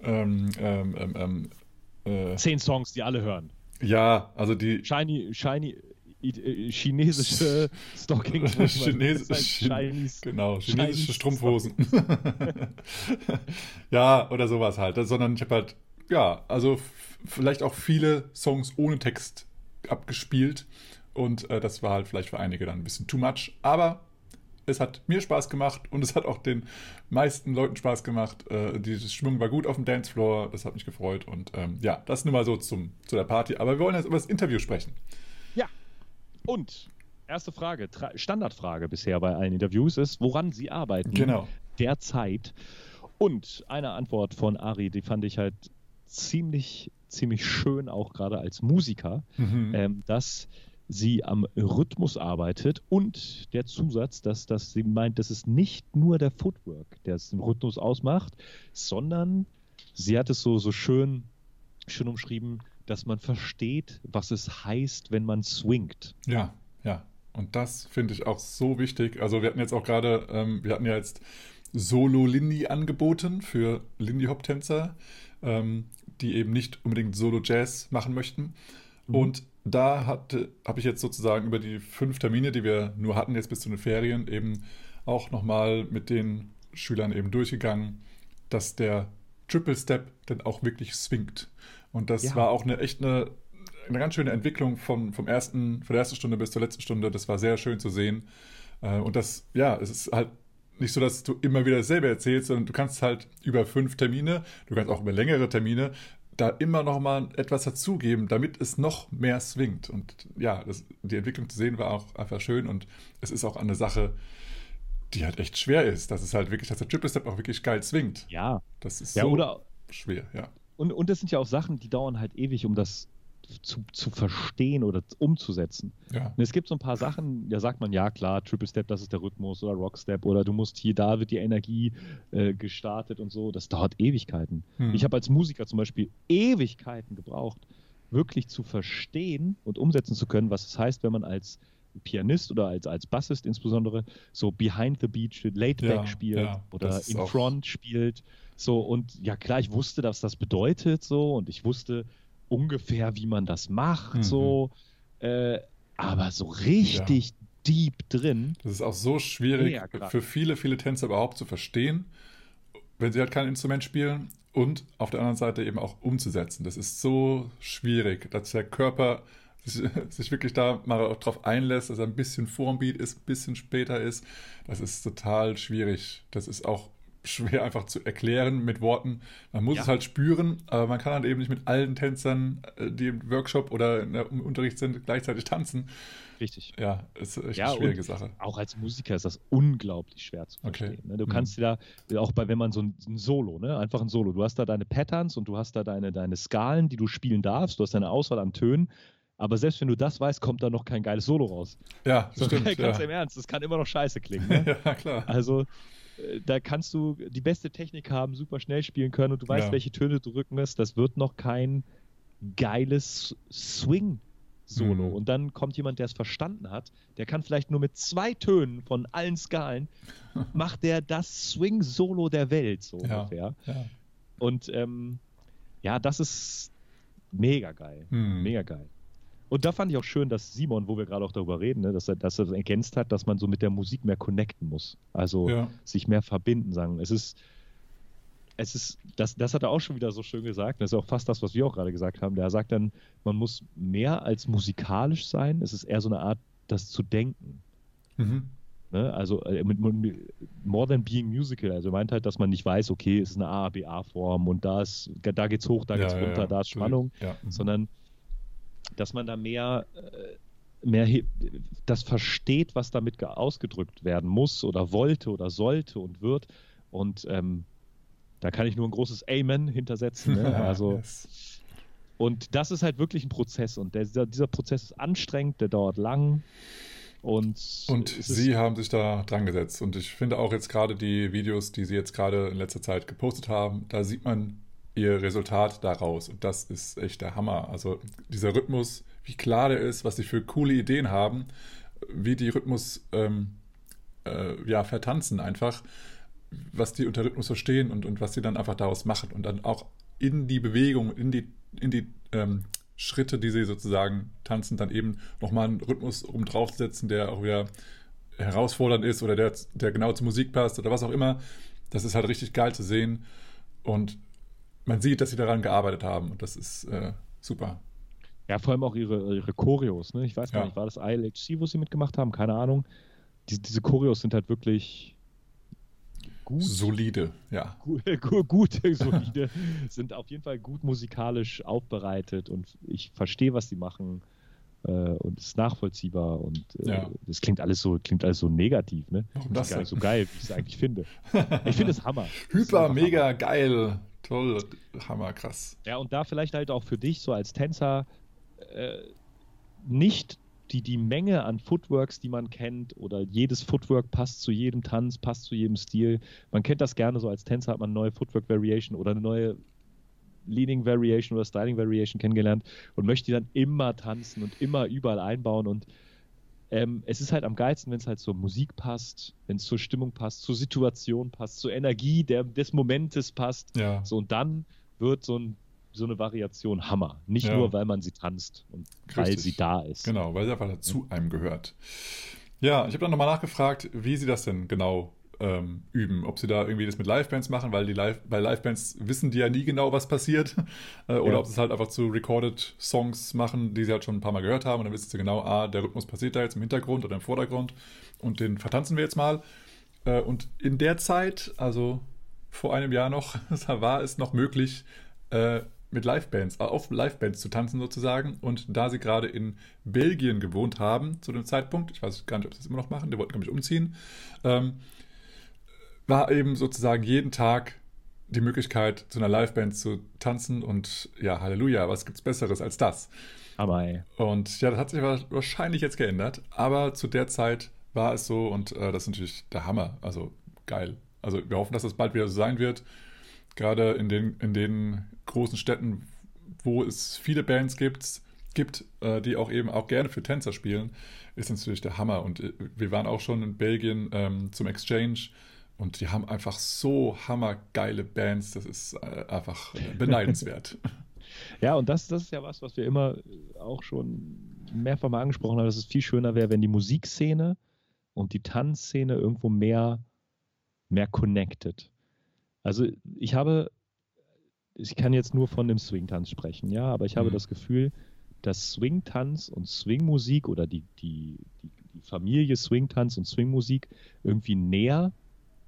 ähm, ähm, ähm, ähm äh, Zehn Songs, die alle hören. Ja, also die. Shiny, shiny, äh, chinesische Stocking. Chines Chinese, genau, chinesische Chinese Strumpfhosen. ja, oder sowas halt. Sondern ich habe halt, ja, also vielleicht auch viele Songs ohne Text abgespielt. Und äh, das war halt vielleicht für einige dann ein bisschen too much. Aber es hat mir Spaß gemacht und es hat auch den meisten Leuten Spaß gemacht. Äh, die Stimmung war gut auf dem Dancefloor, das hat mich gefreut. Und ähm, ja, das nur mal so zum, zu der Party. Aber wir wollen jetzt über das Interview sprechen. Und erste Frage, Standardfrage bisher bei allen Interviews ist, woran Sie arbeiten genau. derzeit. Und eine Antwort von Ari, die fand ich halt ziemlich, ziemlich schön, auch gerade als Musiker, mhm. ähm, dass sie am Rhythmus arbeitet und der Zusatz, dass, dass sie meint, dass es nicht nur der Footwork, der es den Rhythmus ausmacht, sondern sie hat es so, so schön, schön umschrieben, dass man versteht, was es heißt, wenn man swingt. Ja, ja. Und das finde ich auch so wichtig. Also wir hatten jetzt auch gerade, ähm, wir hatten ja jetzt Solo-Lindy angeboten für Lindy-Hop-Tänzer, ähm, die eben nicht unbedingt Solo-Jazz machen möchten. Mhm. Und da habe ich jetzt sozusagen über die fünf Termine, die wir nur hatten, jetzt bis zu den Ferien, eben auch nochmal mit den Schülern eben durchgegangen, dass der Triple Step dann auch wirklich swingt. Und das ja. war auch eine echt eine, eine ganz schöne Entwicklung vom, vom ersten, von der ersten Stunde bis zur letzten Stunde. Das war sehr schön zu sehen. Äh, und das, ja, es ist halt nicht so, dass du immer wieder dasselbe erzählst, sondern du kannst halt über fünf Termine, du kannst auch über längere Termine da immer noch mal etwas dazugeben, damit es noch mehr swingt. Und ja, das, die Entwicklung zu sehen war auch einfach schön und es ist auch eine Sache, die halt echt schwer ist. Dass es halt wirklich, dass der Triple Step auch wirklich geil swingt. Ja. Das ist ja, so schwer, ja. Und, und das sind ja auch Sachen, die dauern halt ewig, um das zu, zu verstehen oder umzusetzen. Ja. Es gibt so ein paar Sachen, da sagt man, ja klar, Triple Step, das ist der Rhythmus oder Rock Step oder du musst hier, da wird die Energie äh, gestartet und so. Das dauert Ewigkeiten. Hm. Ich habe als Musiker zum Beispiel Ewigkeiten gebraucht, wirklich zu verstehen und umsetzen zu können, was es heißt, wenn man als Pianist oder als, als Bassist insbesondere so behind the beat laid back ja, spielt ja, oder in front spielt. So, und ja klar, ich wusste, dass das bedeutet so und ich wusste, ungefähr, wie man das macht, mhm. so. Äh, aber so richtig ja. deep drin. Das ist auch so schwierig für viele, viele Tänzer überhaupt zu verstehen, wenn sie halt kein Instrument spielen und auf der anderen Seite eben auch umzusetzen. Das ist so schwierig, dass der Körper sich, sich wirklich da mal drauf einlässt, dass er ein bisschen vorm Beat ist, ein bisschen später ist. Das ist total schwierig. Das ist auch schwer einfach zu erklären mit Worten. Man muss ja. es halt spüren, aber man kann halt eben nicht mit allen Tänzern, äh, die im Workshop oder im Unterricht sind, gleichzeitig tanzen. Richtig. Ja, ist echt ja, eine schwierige Sache. Auch als Musiker ist das unglaublich schwer zu verstehen. Okay. Ne? Du mhm. kannst dir da, auch bei, wenn man so ein, ein, Solo, ne? einfach ein Solo, du hast da deine Patterns und du hast da deine, deine Skalen, die du spielen darfst, du hast deine Auswahl an Tönen. Aber selbst wenn du das weißt, kommt da noch kein geiles Solo raus. Ja, so, stimmt. Ganz ja. im Ernst, das kann immer noch scheiße klingen. Ne? ja, klar. Also da kannst du die beste Technik haben, super schnell spielen können und du weißt, ja. welche Töne du drücken musst. Das wird noch kein geiles Swing-Solo. Mhm. Und dann kommt jemand, der es verstanden hat, der kann vielleicht nur mit zwei Tönen von allen Skalen, macht der das Swing-Solo der Welt, so ja. ungefähr. Ja. Und ähm, ja, das ist mega geil. Mhm. Mega geil. Und da fand ich auch schön, dass Simon, wo wir gerade auch darüber reden, ne, dass, er, dass er ergänzt hat, dass man so mit der Musik mehr connecten muss. Also ja. sich mehr verbinden, sagen. Es ist, es ist, das, das hat er auch schon wieder so schön gesagt. Das ist auch fast das, was wir auch gerade gesagt haben. Der sagt dann, man muss mehr als musikalisch sein. Es ist eher so eine Art, das zu denken. Mhm. Ne? Also äh, mit, mit, more than being musical. Also er meint halt, dass man nicht weiß, okay, es ist eine A, B, A-Form und da ist, da geht's hoch, da geht's ja, runter, ja, da ist Spannung, mhm. sondern dass man da mehr, äh, mehr das versteht, was damit ausgedrückt werden muss oder wollte oder sollte und wird. Und ähm, da kann ich nur ein großes Amen hintersetzen. Ne? Also yes. Und das ist halt wirklich ein Prozess und der, dieser, dieser Prozess ist anstrengend, der dauert lang. Und, und Sie haben sich da dran gesetzt. Und ich finde auch jetzt gerade die Videos, die Sie jetzt gerade in letzter Zeit gepostet haben, da sieht man Ihr Resultat daraus. Und das ist echt der Hammer. Also dieser Rhythmus, wie klar der ist, was Sie für coole Ideen haben, wie die Rhythmus ähm, äh, ja, vertanzen einfach, was die unter Rhythmus verstehen und, und was sie dann einfach daraus machen. Und dann auch in die Bewegung, in die, in die ähm, Schritte, die sie sozusagen tanzen, dann eben nochmal einen Rhythmus oben draufsetzen, der auch wieder herausfordernd ist oder der, der genau zur Musik passt oder was auch immer. Das ist halt richtig geil zu sehen. Und man sieht, dass sie daran gearbeitet haben. Und das ist äh, super. Ja, vor allem auch ihre, ihre Choreos. Ne? Ich weiß gar ja. nicht, war das ILHC, wo sie mitgemacht haben? Keine Ahnung. Die, diese Choreos sind halt wirklich gut. Solide, ja. Gut, gut solide. sind auf jeden Fall gut musikalisch aufbereitet und ich verstehe, was sie machen. Äh, und es ist nachvollziehbar und äh, ja. das klingt alles so, klingt alles so negativ, ne? Warum das, ist gar nicht so geil, wie ich es eigentlich finde. Ich finde es Hammer. Hyper, mega Hammer. geil. Toll, Hammer, krass. Ja, und da vielleicht halt auch für dich so als Tänzer äh, nicht die, die Menge an Footworks, die man kennt, oder jedes Footwork passt zu jedem Tanz, passt zu jedem Stil. Man kennt das gerne so als Tänzer, hat man eine neue Footwork Variation oder eine neue Leading Variation oder Styling Variation kennengelernt und möchte die dann immer tanzen und immer überall einbauen. Und ähm, es ist halt am geilsten, wenn es halt zur Musik passt, wenn es zur Stimmung passt, zur Situation passt, zur Energie der, des Momentes passt. Ja. So, und dann wird so ein so eine Variation Hammer. Nicht ja. nur, weil man sie tanzt und Richtig. weil sie da ist. Genau, weil sie einfach dazu einem gehört. Ja, ich habe dann nochmal nachgefragt, wie sie das denn genau ähm, üben. Ob sie da irgendwie das mit Livebands machen, weil die Live bei Livebands wissen die ja nie genau, was passiert. Äh, oder ja. ob sie es halt einfach zu Recorded Songs machen, die sie halt schon ein paar Mal gehört haben. Und dann wissen sie genau, ah, der Rhythmus passiert da jetzt im Hintergrund oder im Vordergrund. Und den vertanzen wir jetzt mal. Äh, und in der Zeit, also vor einem Jahr noch, war es noch möglich, äh, mit Livebands, äh, auf Livebands zu tanzen sozusagen. Und da sie gerade in Belgien gewohnt haben zu dem Zeitpunkt, ich weiß gar nicht, ob sie das immer noch machen, die wollten, glaube ich, umziehen, ähm, war eben sozusagen jeden Tag die Möglichkeit, zu einer Liveband zu tanzen. Und ja, Halleluja, was gibt's Besseres als das? Aber ey. Und ja, das hat sich wahrscheinlich jetzt geändert, aber zu der Zeit war es so und äh, das ist natürlich der Hammer. Also geil. Also wir hoffen, dass das bald wieder so sein wird. Gerade in den, in den großen Städten, wo es viele Bands gibt, gibt äh, die auch eben auch gerne für Tänzer spielen, ist natürlich der Hammer. Und äh, wir waren auch schon in Belgien ähm, zum Exchange und die haben einfach so hammergeile Bands. Das ist äh, einfach beneidenswert. Ja, und das, das ist ja was, was wir immer auch schon mehrfach mal angesprochen haben, dass es viel schöner wäre, wenn die Musikszene und die Tanzszene irgendwo mehr, mehr connected. Also ich habe ich kann jetzt nur von dem Swing-Tanz sprechen, ja, aber ich habe mhm. das Gefühl, dass Swing-Tanz und Swing-Musik oder die, die, die, die Familie Swing-Tanz und Swing-Musik irgendwie näher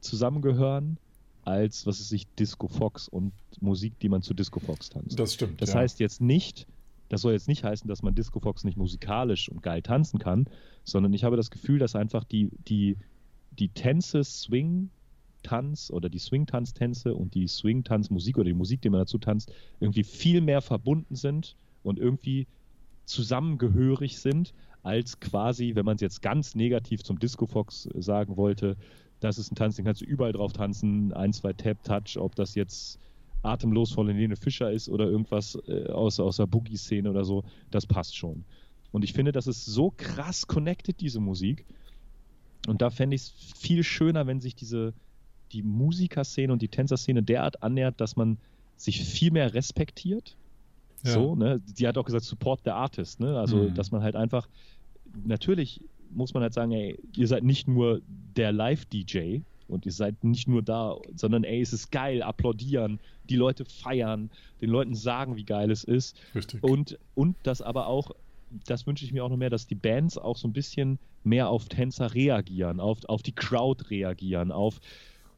zusammengehören als, was ist sich, Disco Fox und Musik, die man zu Disco Fox tanzt. Das stimmt. Das ja. heißt jetzt nicht, das soll jetzt nicht heißen, dass man Disco Fox nicht musikalisch und geil tanzen kann, sondern ich habe das Gefühl, dass einfach die, die, die Tänze Swing Tanz oder die Swing-Tanz-Tänze und die Swing-Tanz-Musik oder die Musik, die man dazu tanzt, irgendwie viel mehr verbunden sind und irgendwie zusammengehörig sind, als quasi, wenn man es jetzt ganz negativ zum Disco Fox sagen wollte, das ist ein Tanz, den kannst du überall drauf tanzen, ein, zwei Tap, Touch, ob das jetzt atemlos von Helene Fischer ist oder irgendwas äh, aus, aus der Boogie-Szene oder so, das passt schon. Und ich finde, das ist so krass connected, diese Musik. Und da fände ich es viel schöner, wenn sich diese, die Musikerszene und die Tänzerszene derart annähert, dass man sich viel mehr respektiert. Ja. So, ne? Die hat auch gesagt, support the artist, ne? Also, mhm. dass man halt einfach, natürlich muss man halt sagen, ey, ihr seid nicht nur der Live-DJ und ihr seid nicht nur da, sondern ey, es ist geil, applaudieren, die Leute feiern, den Leuten sagen, wie geil es ist. Richtig. Und, und das aber auch, das wünsche ich mir auch noch mehr, dass die Bands auch so ein bisschen mehr auf Tänzer reagieren, auf, auf die Crowd reagieren, auf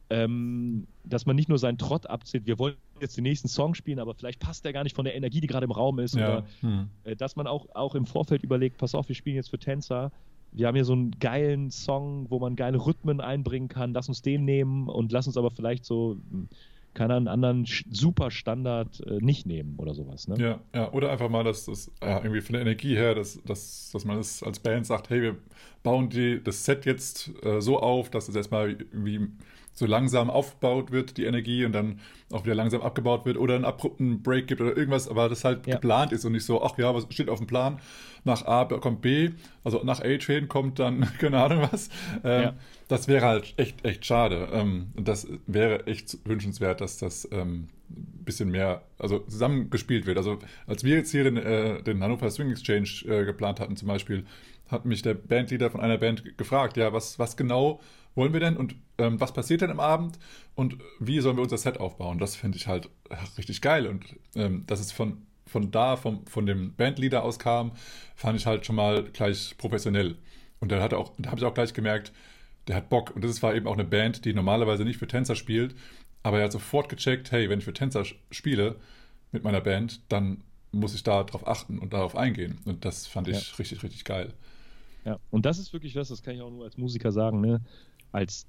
ähm, dass man nicht nur seinen Trott abzählt, wir wollen jetzt den nächsten Song spielen, aber vielleicht passt der gar nicht von der Energie, die gerade im Raum ist. Ja. Oder hm. äh, dass man auch, auch im Vorfeld überlegt, pass auf, wir spielen jetzt für Tänzer. Wir haben hier so einen geilen Song, wo man geile Rhythmen einbringen kann. Lass uns den nehmen und lass uns aber vielleicht so, kann er einen anderen Superstandard äh, nicht nehmen oder sowas. Ne? Ja, ja, oder einfach mal, dass das ja, irgendwie von der Energie her, dass, dass, dass man es als Band sagt, hey, wir bauen die, das Set jetzt äh, so auf, dass es erstmal irgendwie so langsam aufgebaut wird, die Energie, und dann auch wieder langsam abgebaut wird oder einen abrupten Break gibt oder irgendwas, aber das halt ja. geplant ist und nicht so, ach ja, was steht auf dem Plan? Nach A kommt B, also nach A-Train kommt dann, keine Ahnung was. Ähm, ja. Das wäre halt echt, echt schade. Ähm, das wäre echt wünschenswert, dass das ähm, ein bisschen mehr, also zusammengespielt wird. Also als wir jetzt hier den, äh, den Hannover Swing Exchange äh, geplant hatten zum Beispiel, hat mich der Bandleader von einer Band gefragt, ja, was, was genau wollen wir denn und ähm, was passiert denn am Abend und wie sollen wir unser Set aufbauen? Das finde ich halt richtig geil und ähm, dass es von, von da, vom, von dem Bandleader aus kam, fand ich halt schon mal gleich professionell. Und da hat auch, da habe ich auch gleich gemerkt, der hat Bock. Und das war eben auch eine Band, die normalerweise nicht für Tänzer spielt, aber er hat sofort gecheckt, hey, wenn ich für Tänzer spiele mit meiner Band, dann muss ich da drauf achten und darauf eingehen. Und das fand ich ja. richtig, richtig geil. Ja, und das ist wirklich was, das kann ich auch nur als Musiker sagen, ne? Als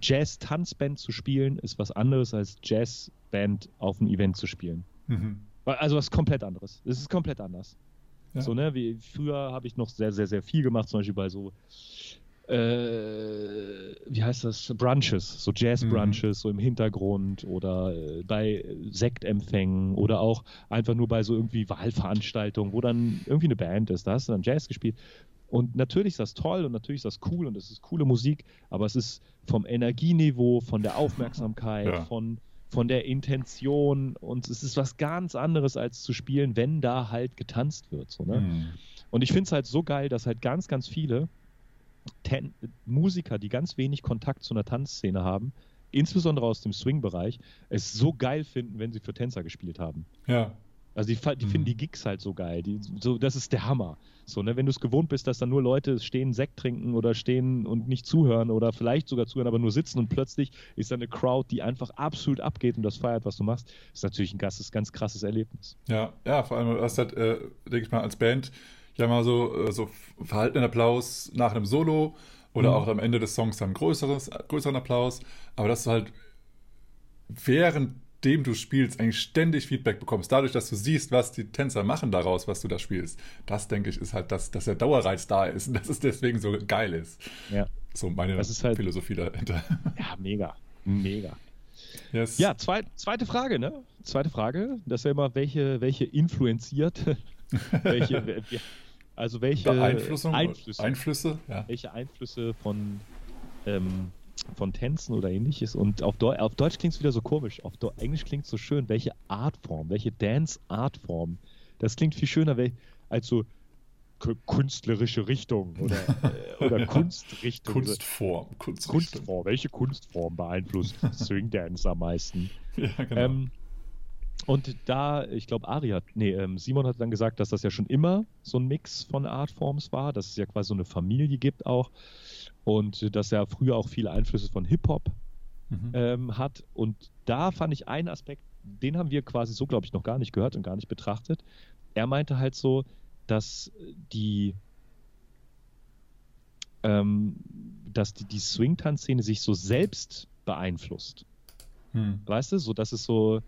Jazz-Tanzband zu spielen, ist was anderes als Jazzband auf einem Event zu spielen. Mhm. Also was komplett anderes. Es ist komplett anders. Ja. So, ne, wie früher habe ich noch sehr, sehr, sehr viel gemacht, zum Beispiel bei so, äh, wie heißt das, Brunches, so Jazz-Brunches, mhm. so im Hintergrund oder äh, bei Sektempfängen oder auch einfach nur bei so irgendwie Wahlveranstaltungen, wo dann irgendwie eine Band ist, da hast du dann Jazz gespielt. Und natürlich ist das toll und natürlich ist das cool und es ist coole Musik, aber es ist vom Energieniveau, von der Aufmerksamkeit, ja. von, von der Intention und es ist was ganz anderes als zu spielen, wenn da halt getanzt wird. So, ne? Mhm. Und ich finde es halt so geil, dass halt ganz, ganz viele Ten Musiker, die ganz wenig Kontakt zu einer Tanzszene haben, insbesondere aus dem Swing-Bereich, es so geil finden, wenn sie für Tänzer gespielt haben. Ja. Also die, die mhm. finden die Gigs halt so geil. Die, so, das ist der Hammer. So, ne, wenn du es gewohnt bist, dass da nur Leute stehen, Sekt trinken oder stehen und nicht zuhören oder vielleicht sogar zuhören, aber nur sitzen und plötzlich ist da eine Crowd, die einfach absolut abgeht und das feiert, was du machst, ist natürlich ein ganz, ganz krasses Erlebnis. Ja, ja, vor allem, du hast halt, äh, denke ich mal, als Band ja mal so, äh, so verhaltenen Applaus nach einem Solo oder mhm. auch am Ende des Songs dann größeres, größeren Applaus, aber dass du halt während dem du spielst, eigentlich ständig Feedback bekommst, dadurch, dass du siehst, was die Tänzer machen daraus, was du da spielst. Das, denke ich, ist halt, das, dass der Dauerreiz da ist und dass es deswegen so geil ist. Ja. So meine halt, Philosophie dahinter. Ja, mega. Mega. Yes. Ja, zweit, zweite Frage, ne? Zweite Frage. Das ist ja immer, welche, welche influenziert, welche, also welche Einflüsse, Einflüsse, ja. welche Einflüsse von ähm, von Tänzen oder ähnliches. Und auf, Deu auf Deutsch klingt es wieder so komisch. Auf Deu Englisch klingt es so schön. Welche Artform, welche Dance-Artform. Das klingt viel schöner als so künstlerische Richtung oder, oder Kunstrichtung. Kunstform. Kunstform. Welche Kunstform beeinflusst Swing Dance am meisten? Ja, genau. Ähm, und da, ich glaube, Ari hat, nee, ähm, Simon hat dann gesagt, dass das ja schon immer so ein Mix von Artforms war, dass es ja quasi so eine Familie gibt auch und dass er früher auch viele Einflüsse von Hip-Hop mhm. ähm, hat. Und da fand ich einen Aspekt, den haben wir quasi so, glaube ich, noch gar nicht gehört und gar nicht betrachtet. Er meinte halt so, dass die, ähm, dass die, die Swing-Tanzszene sich so selbst beeinflusst. Hm. Weißt du, so dass es so,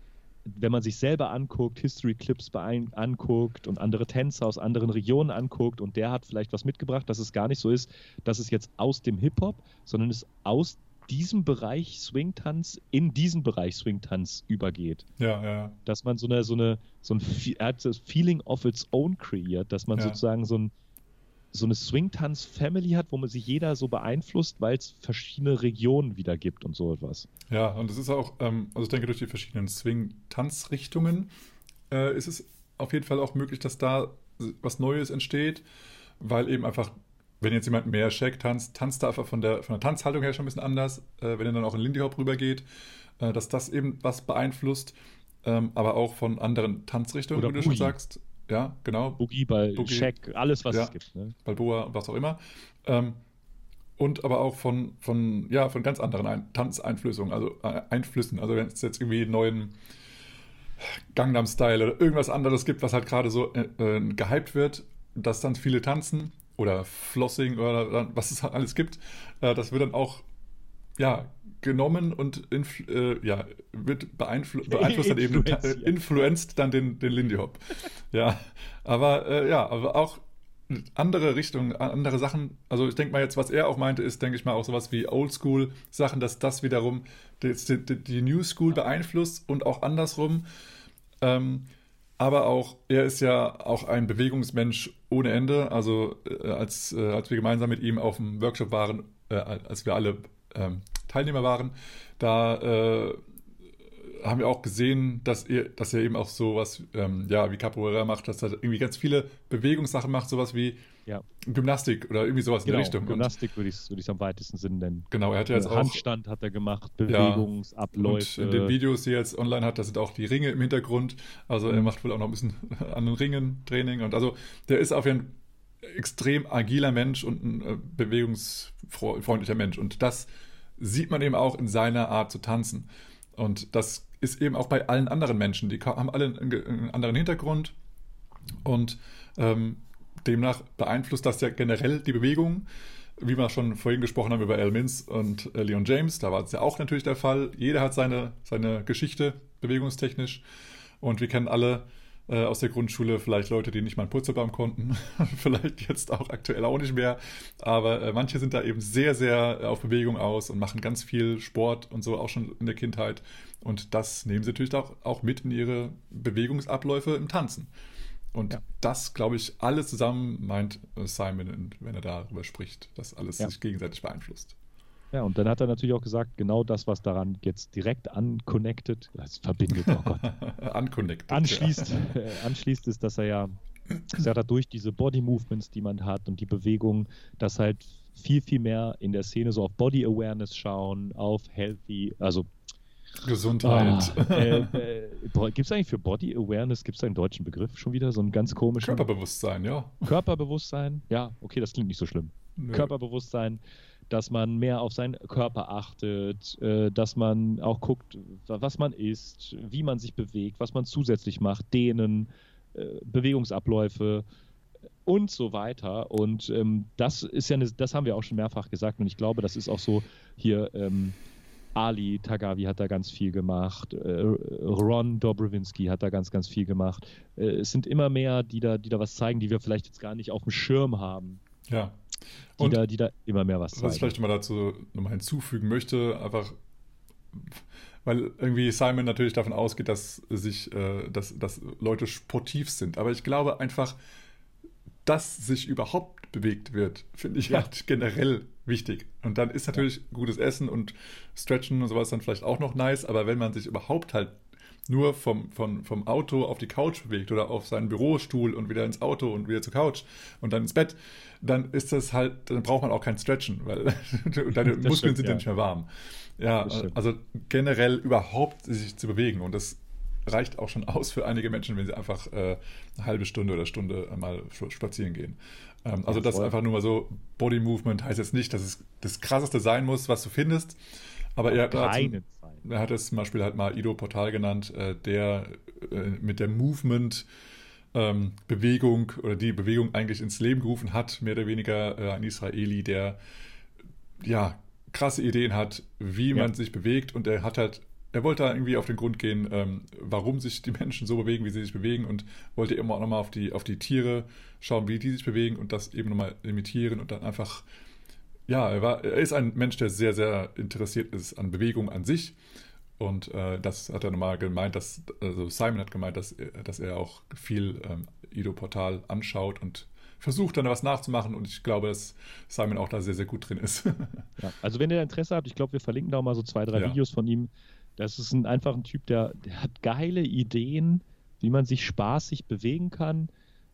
wenn man sich selber anguckt, History-Clips anguckt und andere Tänzer aus anderen Regionen anguckt und der hat vielleicht was mitgebracht, dass es gar nicht so ist, dass es jetzt aus dem Hip-Hop, sondern es aus diesem Bereich Swing-Tanz in diesen Bereich Swing-Tanz übergeht. Ja, ja. Dass man so eine, so eine, so ein Feeling of its own kreiert, dass man ja. sozusagen so ein, so eine Swing-Tanz-Family hat, wo man sich jeder so beeinflusst, weil es verschiedene Regionen wieder gibt und so etwas. Ja, und es ist auch, ähm, also ich denke, durch die verschiedenen Swing-Tanzrichtungen äh, ist es auf jeden Fall auch möglich, dass da was Neues entsteht, weil eben einfach, wenn jetzt jemand mehr Shake tanzt, tanzt er einfach von der, von der Tanzhaltung her schon ein bisschen anders, äh, wenn er dann auch in Lindy Hop rübergeht, äh, dass das eben was beeinflusst, ähm, aber auch von anderen Tanzrichtungen, Oder wie du schon sagst. Ja, genau. Boogie, Ball, Boogie, Check, alles, was ja, es gibt. Ne? Balboa, was auch immer. Ähm, und aber auch von, von, ja, von ganz anderen Ein Tanzeinflüssen, also äh, Einflüssen. Also wenn es jetzt irgendwie einen neuen Gangnam Style oder irgendwas anderes gibt, was halt gerade so äh, äh, gehypt wird, dass dann viele tanzen oder Flossing oder was es halt alles gibt, äh, das wird dann auch ja, genommen und äh, ja, wird beeinflu beeinflusst dann eben, äh, influenzt dann den, den Lindy Hop. ja, aber äh, ja, aber auch andere Richtungen, andere Sachen. Also ich denke mal jetzt, was er auch meinte, ist, denke ich mal, auch sowas wie Oldschool-Sachen, dass das wiederum die, die, die, New School beeinflusst und auch andersrum. Ähm, aber auch, er ist ja auch ein Bewegungsmensch ohne Ende. Also äh, als, äh, als wir gemeinsam mit ihm auf dem Workshop waren, äh, als wir alle ähm, Teilnehmer waren, da äh, haben wir auch gesehen, dass er, dass er eben auch sowas, ähm, ja, wie Capoeira macht, dass er irgendwie ganz viele Bewegungssachen macht, sowas wie ja. Gymnastik oder irgendwie sowas genau, in der Richtung. Gymnastik würde ich es am weitesten Sinn nennen. Genau, er hat ja jetzt auch. Handstand hat er gemacht, Bewegungsabläufe. Ja, und in den Videos, die er jetzt online hat, da sind auch die Ringe im Hintergrund. Also er mhm. macht wohl auch noch ein bisschen an den Ringen Training. Und also der ist auf jeden Fall extrem agiler Mensch und ein äh, bewegungsfreundlicher Mensch. Und das sieht man eben auch in seiner Art zu tanzen. Und das ist eben auch bei allen anderen Menschen. Die haben alle einen, anderen Hintergrund und ähm, demnach beeinflusst das ja generell die Bewegung. Wie wir schon vorhin gesprochen haben über Al Mins und äh, Leon James, da war es ja auch natürlich der Fall. Jeder hat seine, seine Geschichte bewegungstechnisch und wir kennen alle äh, aus der Grundschule, vielleicht Leute, die nicht mal einen Purzelbaum konnten, vielleicht jetzt auch aktuell auch nicht mehr, aber äh, manche sind da eben sehr, sehr auf Bewegung aus und machen ganz viel Sport und so auch schon in der Kindheit und das nehmen sie natürlich auch, auch mit in ihre Bewegungsabläufe im Tanzen. Und ja. das, glaube ich, alles zusammen meint Simon, wenn er darüber spricht, dass alles ja. sich gegenseitig beeinflusst. Ja, und dann hat er natürlich auch gesagt, genau das, was daran jetzt direkt unconnected, das verbindet, oh Gott. unconnected. Anschließt, ja. äh, anschließt ist, dass er ja gesagt hat, durch diese Body Movements, die man hat und die Bewegungen, dass halt viel, viel mehr in der Szene so auf Body Awareness schauen, auf Healthy, also Gesundheit. Ah, äh, äh, gibt es eigentlich für Body Awareness, gibt es einen deutschen Begriff schon wieder? So einen ganz komischen. Körperbewusstsein, ja. Körperbewusstsein, ja, okay, das klingt nicht so schlimm. Nö. Körperbewusstsein, dass man mehr auf seinen Körper achtet, äh, dass man auch guckt, was man isst, wie man sich bewegt, was man zusätzlich macht, dehnen, äh, Bewegungsabläufe und so weiter. Und ähm, das ist ja eine, das haben wir auch schon mehrfach gesagt und ich glaube, das ist auch so hier. Ähm, Ali Tagavi hat da ganz viel gemacht, äh, Ron Dobrowinski hat da ganz, ganz viel gemacht. Es sind immer mehr, die da, die da was zeigen, die wir vielleicht jetzt gar nicht auf dem Schirm haben. Ja. Die, Und da, die da immer mehr was zeigen. Was ich vielleicht mal dazu nochmal hinzufügen möchte, einfach weil irgendwie Simon natürlich davon ausgeht, dass sich, äh, dass, dass Leute sportiv sind. Aber ich glaube einfach, dass sich überhaupt bewegt wird, finde ich ja. halt generell wichtig. Und dann ist natürlich gutes Essen und Stretchen und sowas dann vielleicht auch noch nice, aber wenn man sich überhaupt halt nur vom, vom, vom Auto auf die Couch bewegt oder auf seinen Bürostuhl und wieder ins Auto und wieder zur Couch und dann ins Bett, dann ist das halt, dann braucht man auch kein Stretchen, weil deine Muskeln stimmt, sind ja. nicht mehr warm. Ja, also generell überhaupt sich zu bewegen und das reicht auch schon aus für einige Menschen, wenn sie einfach äh, eine halbe Stunde oder Stunde mal spazieren gehen. Ähm, also ja, das einfach nur mal so, Body Movement heißt jetzt nicht, dass es das krasseste sein muss, was du findest. Aber er hat, dazu, er hat es zum Beispiel halt mal Ido Portal genannt, äh, der äh, mit der Movement ähm, Bewegung oder die Bewegung eigentlich ins Leben gerufen hat, mehr oder weniger äh, ein Israeli, der ja krasse Ideen hat, wie ja. man sich bewegt und er hat halt er wollte da irgendwie auf den Grund gehen, ähm, warum sich die Menschen so bewegen, wie sie sich bewegen und wollte immer auch nochmal auf die, auf die Tiere schauen, wie die sich bewegen und das eben nochmal imitieren und dann einfach, ja, er, war, er ist ein Mensch, der sehr, sehr interessiert ist an Bewegung an sich und äh, das hat er nochmal gemeint, dass, also Simon hat gemeint, dass, dass er auch viel ähm, Ido-Portal anschaut und versucht dann was nachzumachen und ich glaube, dass Simon auch da sehr, sehr gut drin ist. ja, also wenn ihr Interesse habt, ich glaube, wir verlinken da auch mal so zwei, drei ja. Videos von ihm. Das ist ein, einfach ein Typ, der, der hat geile Ideen, wie man sich spaßig bewegen kann,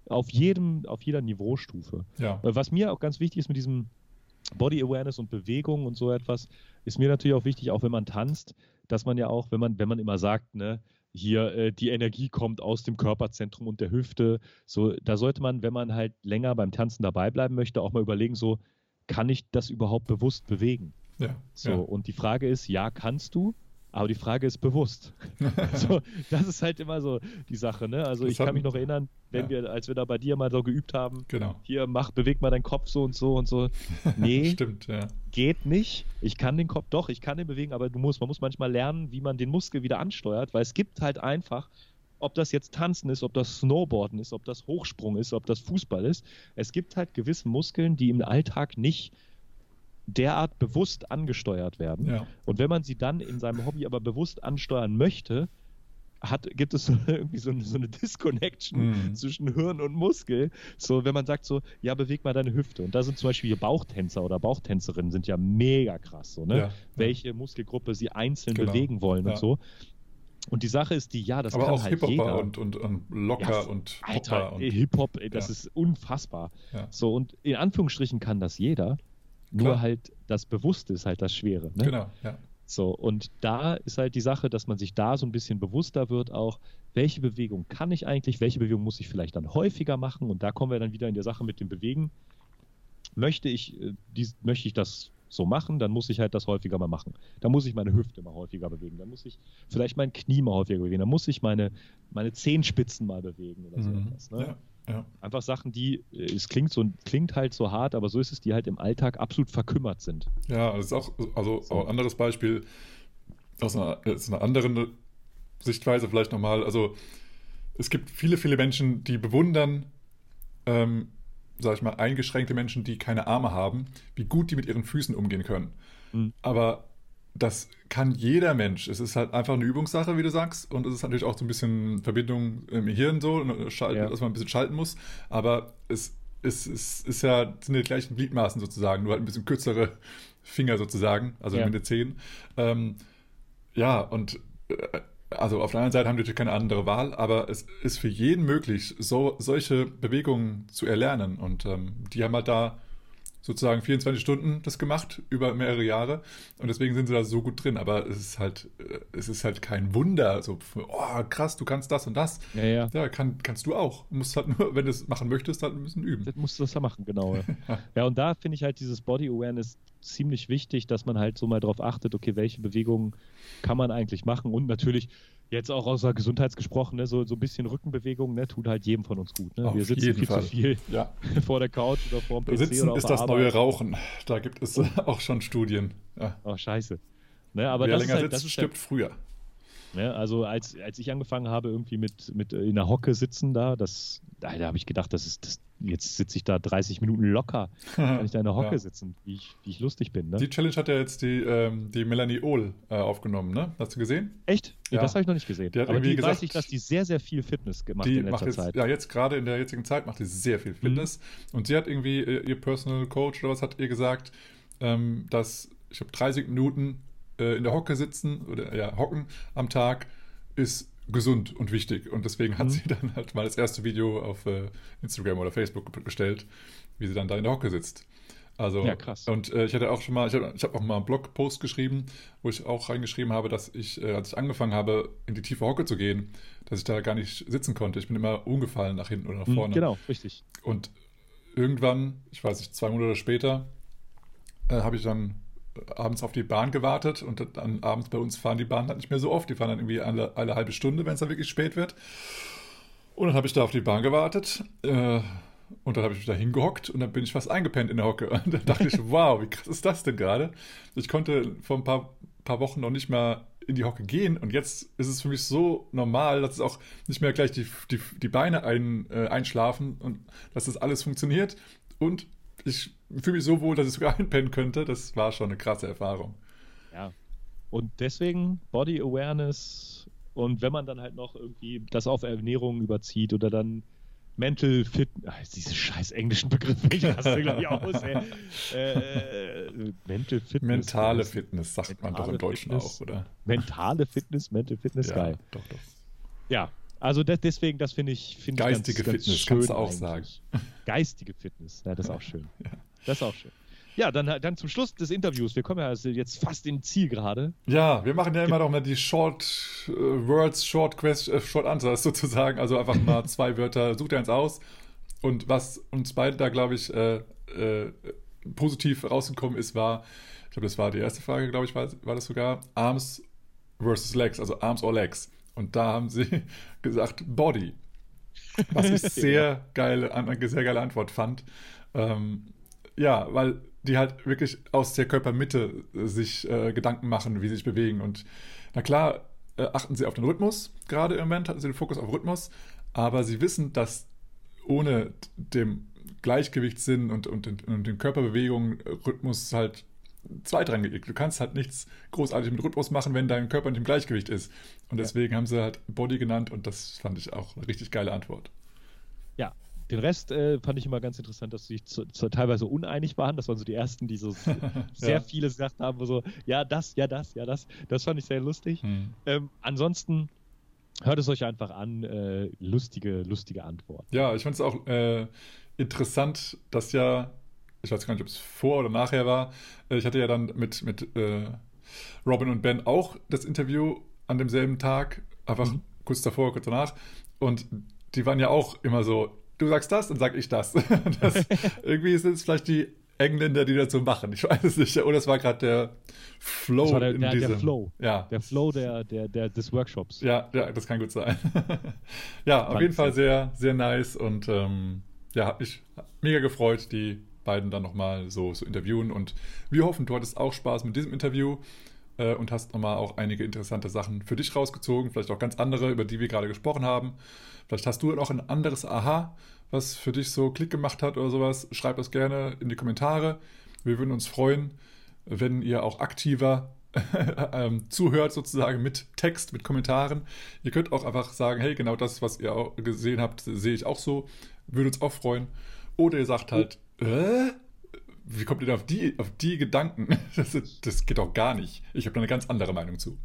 auf jedem, auf jeder Niveaustufe. Ja. Was mir auch ganz wichtig ist mit diesem Body Awareness und Bewegung und so etwas, ist mir natürlich auch wichtig, auch wenn man tanzt, dass man ja auch, wenn man, wenn man immer sagt, ne, hier äh, die Energie kommt aus dem Körperzentrum und der Hüfte, so, da sollte man, wenn man halt länger beim Tanzen dabei bleiben möchte, auch mal überlegen, so, kann ich das überhaupt bewusst bewegen? Ja. So, ja. und die Frage ist, ja, kannst du, Aber die Frage ist bewusst. so, das ist halt immer so die Sache. Ne? Also Das ich kann mich noch erinnern, wenn ja. wir, als wir da bei dir mal so geübt haben, Genau. hier mach, beweg mal deinen Kopf so und so und so. Nee, Stimmt, ja. geht nicht. Ich kann den Kopf doch, ich kann den bewegen, aber du musst, man muss manchmal lernen, wie man den Muskel wieder ansteuert, weil es gibt halt einfach, ob das jetzt Tanzen ist, ob das Snowboarden ist, ob das Hochsprung ist, ob das Fußball ist, es gibt halt gewisse Muskeln, die im Alltag nicht derart bewusst angesteuert werden. Ja. Und wenn man sie dann in seinem Hobby aber bewusst ansteuern möchte, hat, gibt es so irgendwie so eine, so eine Disconnection Mhm. zwischen Hirn und Muskel. So, wenn man sagt so, ja, beweg mal deine Hüfte. Und da sind zum Beispiel Bauchtänzer oder Bauchtänzerinnen sind ja mega krass, so, ne? Ja, ja. Welche Muskelgruppe sie einzeln Genau. bewegen wollen Ja. und so. Und die Sache ist die, ja, das Aber kann auch halt Hip-Hopper jeder. und, und, und Locker Ja, und Alter, Hip-Hop, das Ja. ist unfassbar. Ja. So, und in Anführungsstrichen kann das jeder. Nur Klar. halt das Bewusste ist halt das Schwere. Ne? Genau, ja. So, und da ist halt die Sache, dass man sich da so ein bisschen bewusster wird, auch, welche Bewegung kann ich eigentlich, welche Bewegung muss ich vielleicht dann häufiger machen? Und da kommen wir dann wieder in der Sache mit dem Bewegen. Möchte ich, äh, dies, möchte ich das so machen, dann muss ich halt das häufiger mal machen. Da muss ich meine Hüfte mal häufiger bewegen. Dann muss ich vielleicht mein Knie mal häufiger bewegen. Dann muss ich meine, meine Zehenspitzen mal bewegen oder so Mhm. etwas. Ne? ja, ja. Einfach Sachen, die, äh, es klingt so, klingt halt so hart, aber so ist es, die halt im Alltag absolut verkümmert sind. Ja, das ist auch, also So. auch ein anderes Beispiel aus einer, aus einer anderen Sichtweise vielleicht nochmal. Also es gibt viele, viele Menschen, die bewundern, ähm, sag ich mal, eingeschränkte Menschen, die keine Arme haben, wie gut die mit ihren Füßen umgehen können. Mhm. Aber das kann jeder Mensch. Es ist halt einfach eine Übungssache, wie du sagst. Und es ist natürlich auch so ein bisschen Verbindung im Hirn so, und Schal- Ja. dass man ein bisschen schalten muss. Aber es, es, es ist ja, sind die gleichen Gliedmaßen sozusagen, nur halt ein bisschen kürzere Finger sozusagen, also Ja. mit den Zehen. Ähm, ja, und äh, also auf der anderen Seite haben die natürlich keine andere Wahl, aber es ist für jeden möglich, so, solche Bewegungen zu erlernen. Und ähm, die haben halt da sozusagen 24 Stunden das gemacht über mehrere Jahre und deswegen sind sie da so gut drin. Aber es ist halt, äh, es ist halt kein Wunder. So, oh krass, du kannst das und das. Ja, ja. Ja, kann, kannst du auch. Du musst halt nur, wenn du es machen möchtest, halt ein bisschen üben. Das musst du das ja machen, genau. Ja, ja und da finde ich halt dieses Body Awareness ziemlich wichtig, dass man halt so mal drauf achtet, okay, welche Bewegungen kann man eigentlich machen und natürlich jetzt auch aus der Gesundheit gesprochen, ne, so, so ein bisschen Rückenbewegung, ne, tut halt jedem von uns gut. Ne? Auf Wir sitzen viel Fall. zu viel Ja, vor der Couch oder vor dem PC Sitzen oder auf ist das Arbeit. neue Rauchen. Da gibt es äh, auch schon Studien. Ja. Oh, scheiße. Ne, aber Wer das ist länger halt, das sitzt, ist halt, stirbt früher. Ne? Also als, als ich angefangen habe, irgendwie mit, mit äh, in der Hocke sitzen da, das, da, da habe ich gedacht, das ist, das, jetzt sitze ich da 30 Minuten locker, kann ich da in der Hocke Ja. sitzen, wie ich, wie ich lustig bin. Ne? Die Challenge hat ja jetzt die, ähm, die Melanie Ohl äh, aufgenommen, ne? Hast du gesehen? Echt? Ja. das habe ich noch nicht gesehen. Die hat Aber irgendwie die gesagt- weiß ich, dass die sehr, sehr viel Fitness gemacht die in macht letzter jetzt, Zeit. ja, jetzt gerade in der jetzigen Zeit macht die sehr viel Fitness. Und sie hat irgendwie, äh, ihr Personal Coach oder was hat ihr gesagt, ähm, dass ich glaube 30 Minuten äh, in der Hocke sitzen oder ja, hocken am Tag ist gesund und wichtig. Und deswegen hat Mhm. sie dann halt mal das erste Video auf äh, Instagram oder Facebook ge- gestellt, wie sie dann da in der Hocke sitzt. Also, Ja, krass. Und äh, ich hatte auch schon mal, ich habe hab auch mal einen Blogpost geschrieben, wo ich auch reingeschrieben habe, dass ich, äh, als ich angefangen habe, in die tiefe Hocke zu gehen, dass ich da gar nicht sitzen konnte. Ich bin immer umgefallen nach hinten oder nach Mhm, vorne. Genau, richtig. Und irgendwann, ich weiß nicht, zwei Monate später, äh, habe ich dann abends auf die Bahn gewartet und dann abends bei uns fahren die Bahnen halt nicht mehr so oft. Die fahren dann irgendwie alle, alle halbe Stunde, wenn es dann wirklich spät wird. Und dann habe ich da auf die Bahn gewartet äh, und dann habe ich mich da hingehockt und dann bin ich fast eingepennt in der Hocke. Und dann dachte ich, wow, wie krass ist das denn gerade? Ich konnte vor ein paar, paar Wochen noch nicht mal in die Hocke gehen und jetzt ist es für mich so normal, dass es auch nicht mehr gleich die, die, die Beine ein, äh, einschlafen und dass das alles funktioniert. Und ich fühle mich so wohl, dass ich sogar einpennen könnte. Das war schon eine krasse Erfahrung. Ja. Und deswegen Body Awareness und wenn man dann halt noch irgendwie das auf Ernährung überzieht oder dann Mental Fit, ach, diese scheiß englischen Begriffe, ich raste gleich aus, ey. Äh, äh, Mental Fitness. Mentale Fitness sagt man doch Mentale im Deutschen Fitness. auch, oder? Mentale Fitness, Mental Fitness, ja, geil. doch, doch. Ja, also das, deswegen, das finde ich, finde ich Geistige ganz, ganz Fitness, schön kannst du auch eigentlich. Geistige Fitness, ja, das ist auch schön. Ja. Das ist auch schön. Ja, dann, dann zum Schluss des Interviews. Wir kommen ja also jetzt fast in Ziel gerade. Ja, wir machen ja immer noch mal die Short äh, Words, Short Question, äh, Short Answers sozusagen. Also einfach mal zwei Wörter, such dir eins aus. Und was uns beide da, glaube ich, äh, äh, positiv rausgekommen ist, war, ich glaube, das war die erste Frage, glaube ich, war, war das sogar, Arms versus Legs, also Arms or Legs. Und da haben sie gesagt Body. Was ich sehr geile, eine sehr geile Antwort fand. Ähm, ja, weil die halt wirklich aus der Körpermitte sich äh, Gedanken machen, wie sie sich bewegen. Und na klar, äh, achten sie auf den Rhythmus. Gerade im Moment hatten sie den Fokus auf Rhythmus. Aber sie wissen, dass ohne dem Gleichgewichtssinn und, und, und den Körperbewegungen Rhythmus halt zweitrangig. Du kannst halt nichts großartig mit Rhythmus machen, wenn dein Körper nicht im Gleichgewicht ist. Und deswegen ja. haben sie halt Body genannt und das fand ich auch eine richtig geile Antwort. Ja, den Rest äh, fand ich immer ganz interessant, dass sie sich zu, zu, teilweise uneinig waren. Das waren so die ersten, die so sehr ja. viele gesagt haben, wo so, ja, das, ja, das, ja, das. Das fand ich sehr lustig. Hm. Ähm, ansonsten hört es euch einfach an. Äh, lustige, lustige Antwort. Ja, ich fand es auch äh, interessant, dass ja ich weiß gar nicht, ob es vor oder nachher war. Äh, ich hatte ja dann mit, mit äh, Robin und Ben auch das Interview an demselben Tag, einfach mhm. kurz davor, kurz danach. Und die waren ja auch immer so, du sagst das, dann sag ich das. das irgendwie sind es vielleicht die Engländer, die so machen. Ich weiß es nicht. Oder es war gerade der Flow das war der, in der, diesem, der Flow. Ja. Der Flow der, der, der, des Workshops. Ja, ja, das kann gut sein. ja, auf jeden Fall sehr, sehr nice und ähm, ja, hat mich mega gefreut, die beiden dann nochmal so, so interviewen. Und wir hoffen, du hattest auch Spaß mit diesem Interview äh, und hast nochmal auch einige interessante Sachen für dich rausgezogen, vielleicht auch ganz andere, über die wir gerade gesprochen haben. Vielleicht hast du noch ein anderes Aha, was für dich so Klick gemacht hat oder sowas. Schreib das gerne in die Kommentare. Wir würden uns freuen, wenn ihr auch aktiver ähm, zuhört, sozusagen mit Text, mit Kommentaren. Ihr könnt auch einfach sagen, hey, genau das, was ihr auch gesehen habt, sehe ich auch so. Würde uns auch freuen. Oder ihr sagt halt, äh? Wie kommt ihr denn auf die, auf die Gedanken? Das, das geht doch gar nicht. Ich habe da eine ganz andere Meinung zu.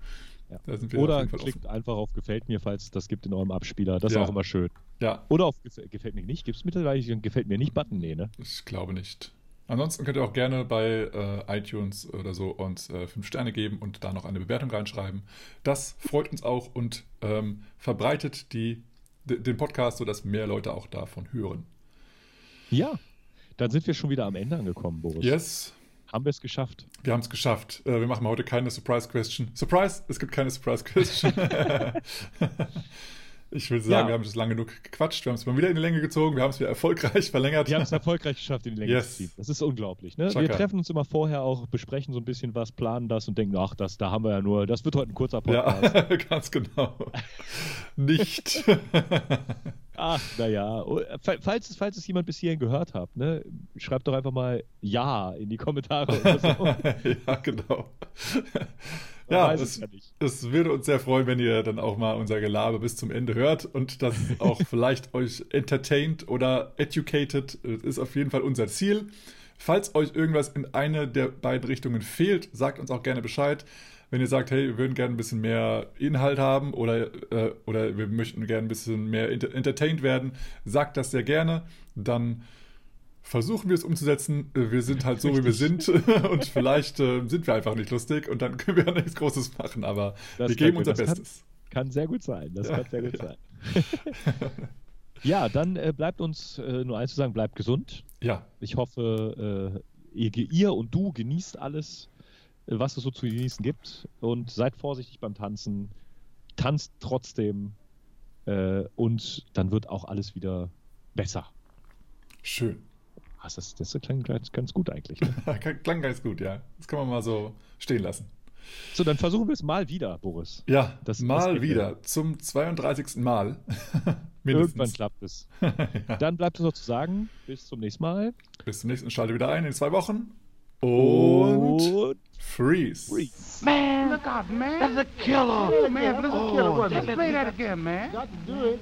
Ja. Oder klickt offen. einfach auf Gefällt mir, falls es das gibt in eurem Abspieler. Das ja. ist auch immer schön. Ja. Oder auf Gefällt mir nicht. Gibt es mittlerweile einen Gefällt mir nicht Button? Nee, ne? Ich glaube nicht. Ansonsten könnt ihr auch gerne bei äh, iTunes oder so uns äh, fünf Sterne geben und da noch eine Bewertung reinschreiben. Das freut uns auch und ähm, verbreitet die, den Podcast, sodass mehr Leute auch davon hören. Ja, dann sind wir schon wieder am Ende angekommen, Boris. Yes. Haben wir es geschafft? Wir haben es geschafft. Äh, wir machen heute keine Surprise Question. Surprise! Es gibt keine Surprise Question. Ich würde sagen, ja. wir haben es lang genug gequatscht, wir haben es mal wieder in die Länge gezogen, wir haben es wieder erfolgreich verlängert. Wir haben es erfolgreich geschafft, in die Länge yes. zu ziehen. Das ist unglaublich. Ne? Wir treffen uns immer vorher auch, besprechen so ein bisschen was, planen das und denken, ach, das, da haben wir ja nur, das wird heute ein kurzer Podcast. Ja, ganz genau. Nicht. ach, naja. Oh, falls, falls es jemand bis hierhin gehört hat, ne, schreibt doch einfach mal Ja in die Kommentare oder so. ja, genau ja, es, ja es, würde uns sehr freuen, wenn ihr dann auch mal unser Gelaber bis zum Ende hört und das auch vielleicht euch entertaint oder educated. Das ist auf jeden Fall unser Ziel. Falls euch irgendwas in eine der beiden Richtungen fehlt, sagt uns auch gerne Bescheid. Wenn ihr sagt, hey, wir würden gerne ein bisschen mehr Inhalt haben oder, äh, oder wir möchten gerne ein bisschen mehr entertained werden, sagt das sehr gerne. Dann versuchen wir es umzusetzen. Äh, wir sind halt so, wie wir sind und vielleicht äh, sind wir einfach nicht lustig und dann können wir ja nichts Großes machen, aber das wir geben unser Bestes. Kann, kann, sehr gut sein. Das ja, kann sehr gut ja. sein. ja, dann äh, bleibt uns äh, nur eins zu sagen, bleibt gesund. Ja. Ich hoffe, äh, ihr, ihr, und du genießt alles, äh, was es so zu genießen gibt und seid vorsichtig beim Tanzen. Tanzt trotzdem und dann wird auch alles wieder besser. Schön. Was, das, das klang ganz gut eigentlich. Ne? klang ganz gut, ja. Das kann man mal so stehen lassen. So, dann versuchen wir es mal wieder, Boris. Ja, das, mal das wieder. Ja. Zum 32. Mal. Irgendwann klappt es. ja. Dann bleibt es noch zu sagen, bis zum nächsten Mal. Bis zum nächsten Schalte wieder ein in zwei Wochen. Und, Und freeze. freeze. Man, look out, man. That's a killer. Oh, man, that's a killer. Oh, Let's play that again, man. Got to do it.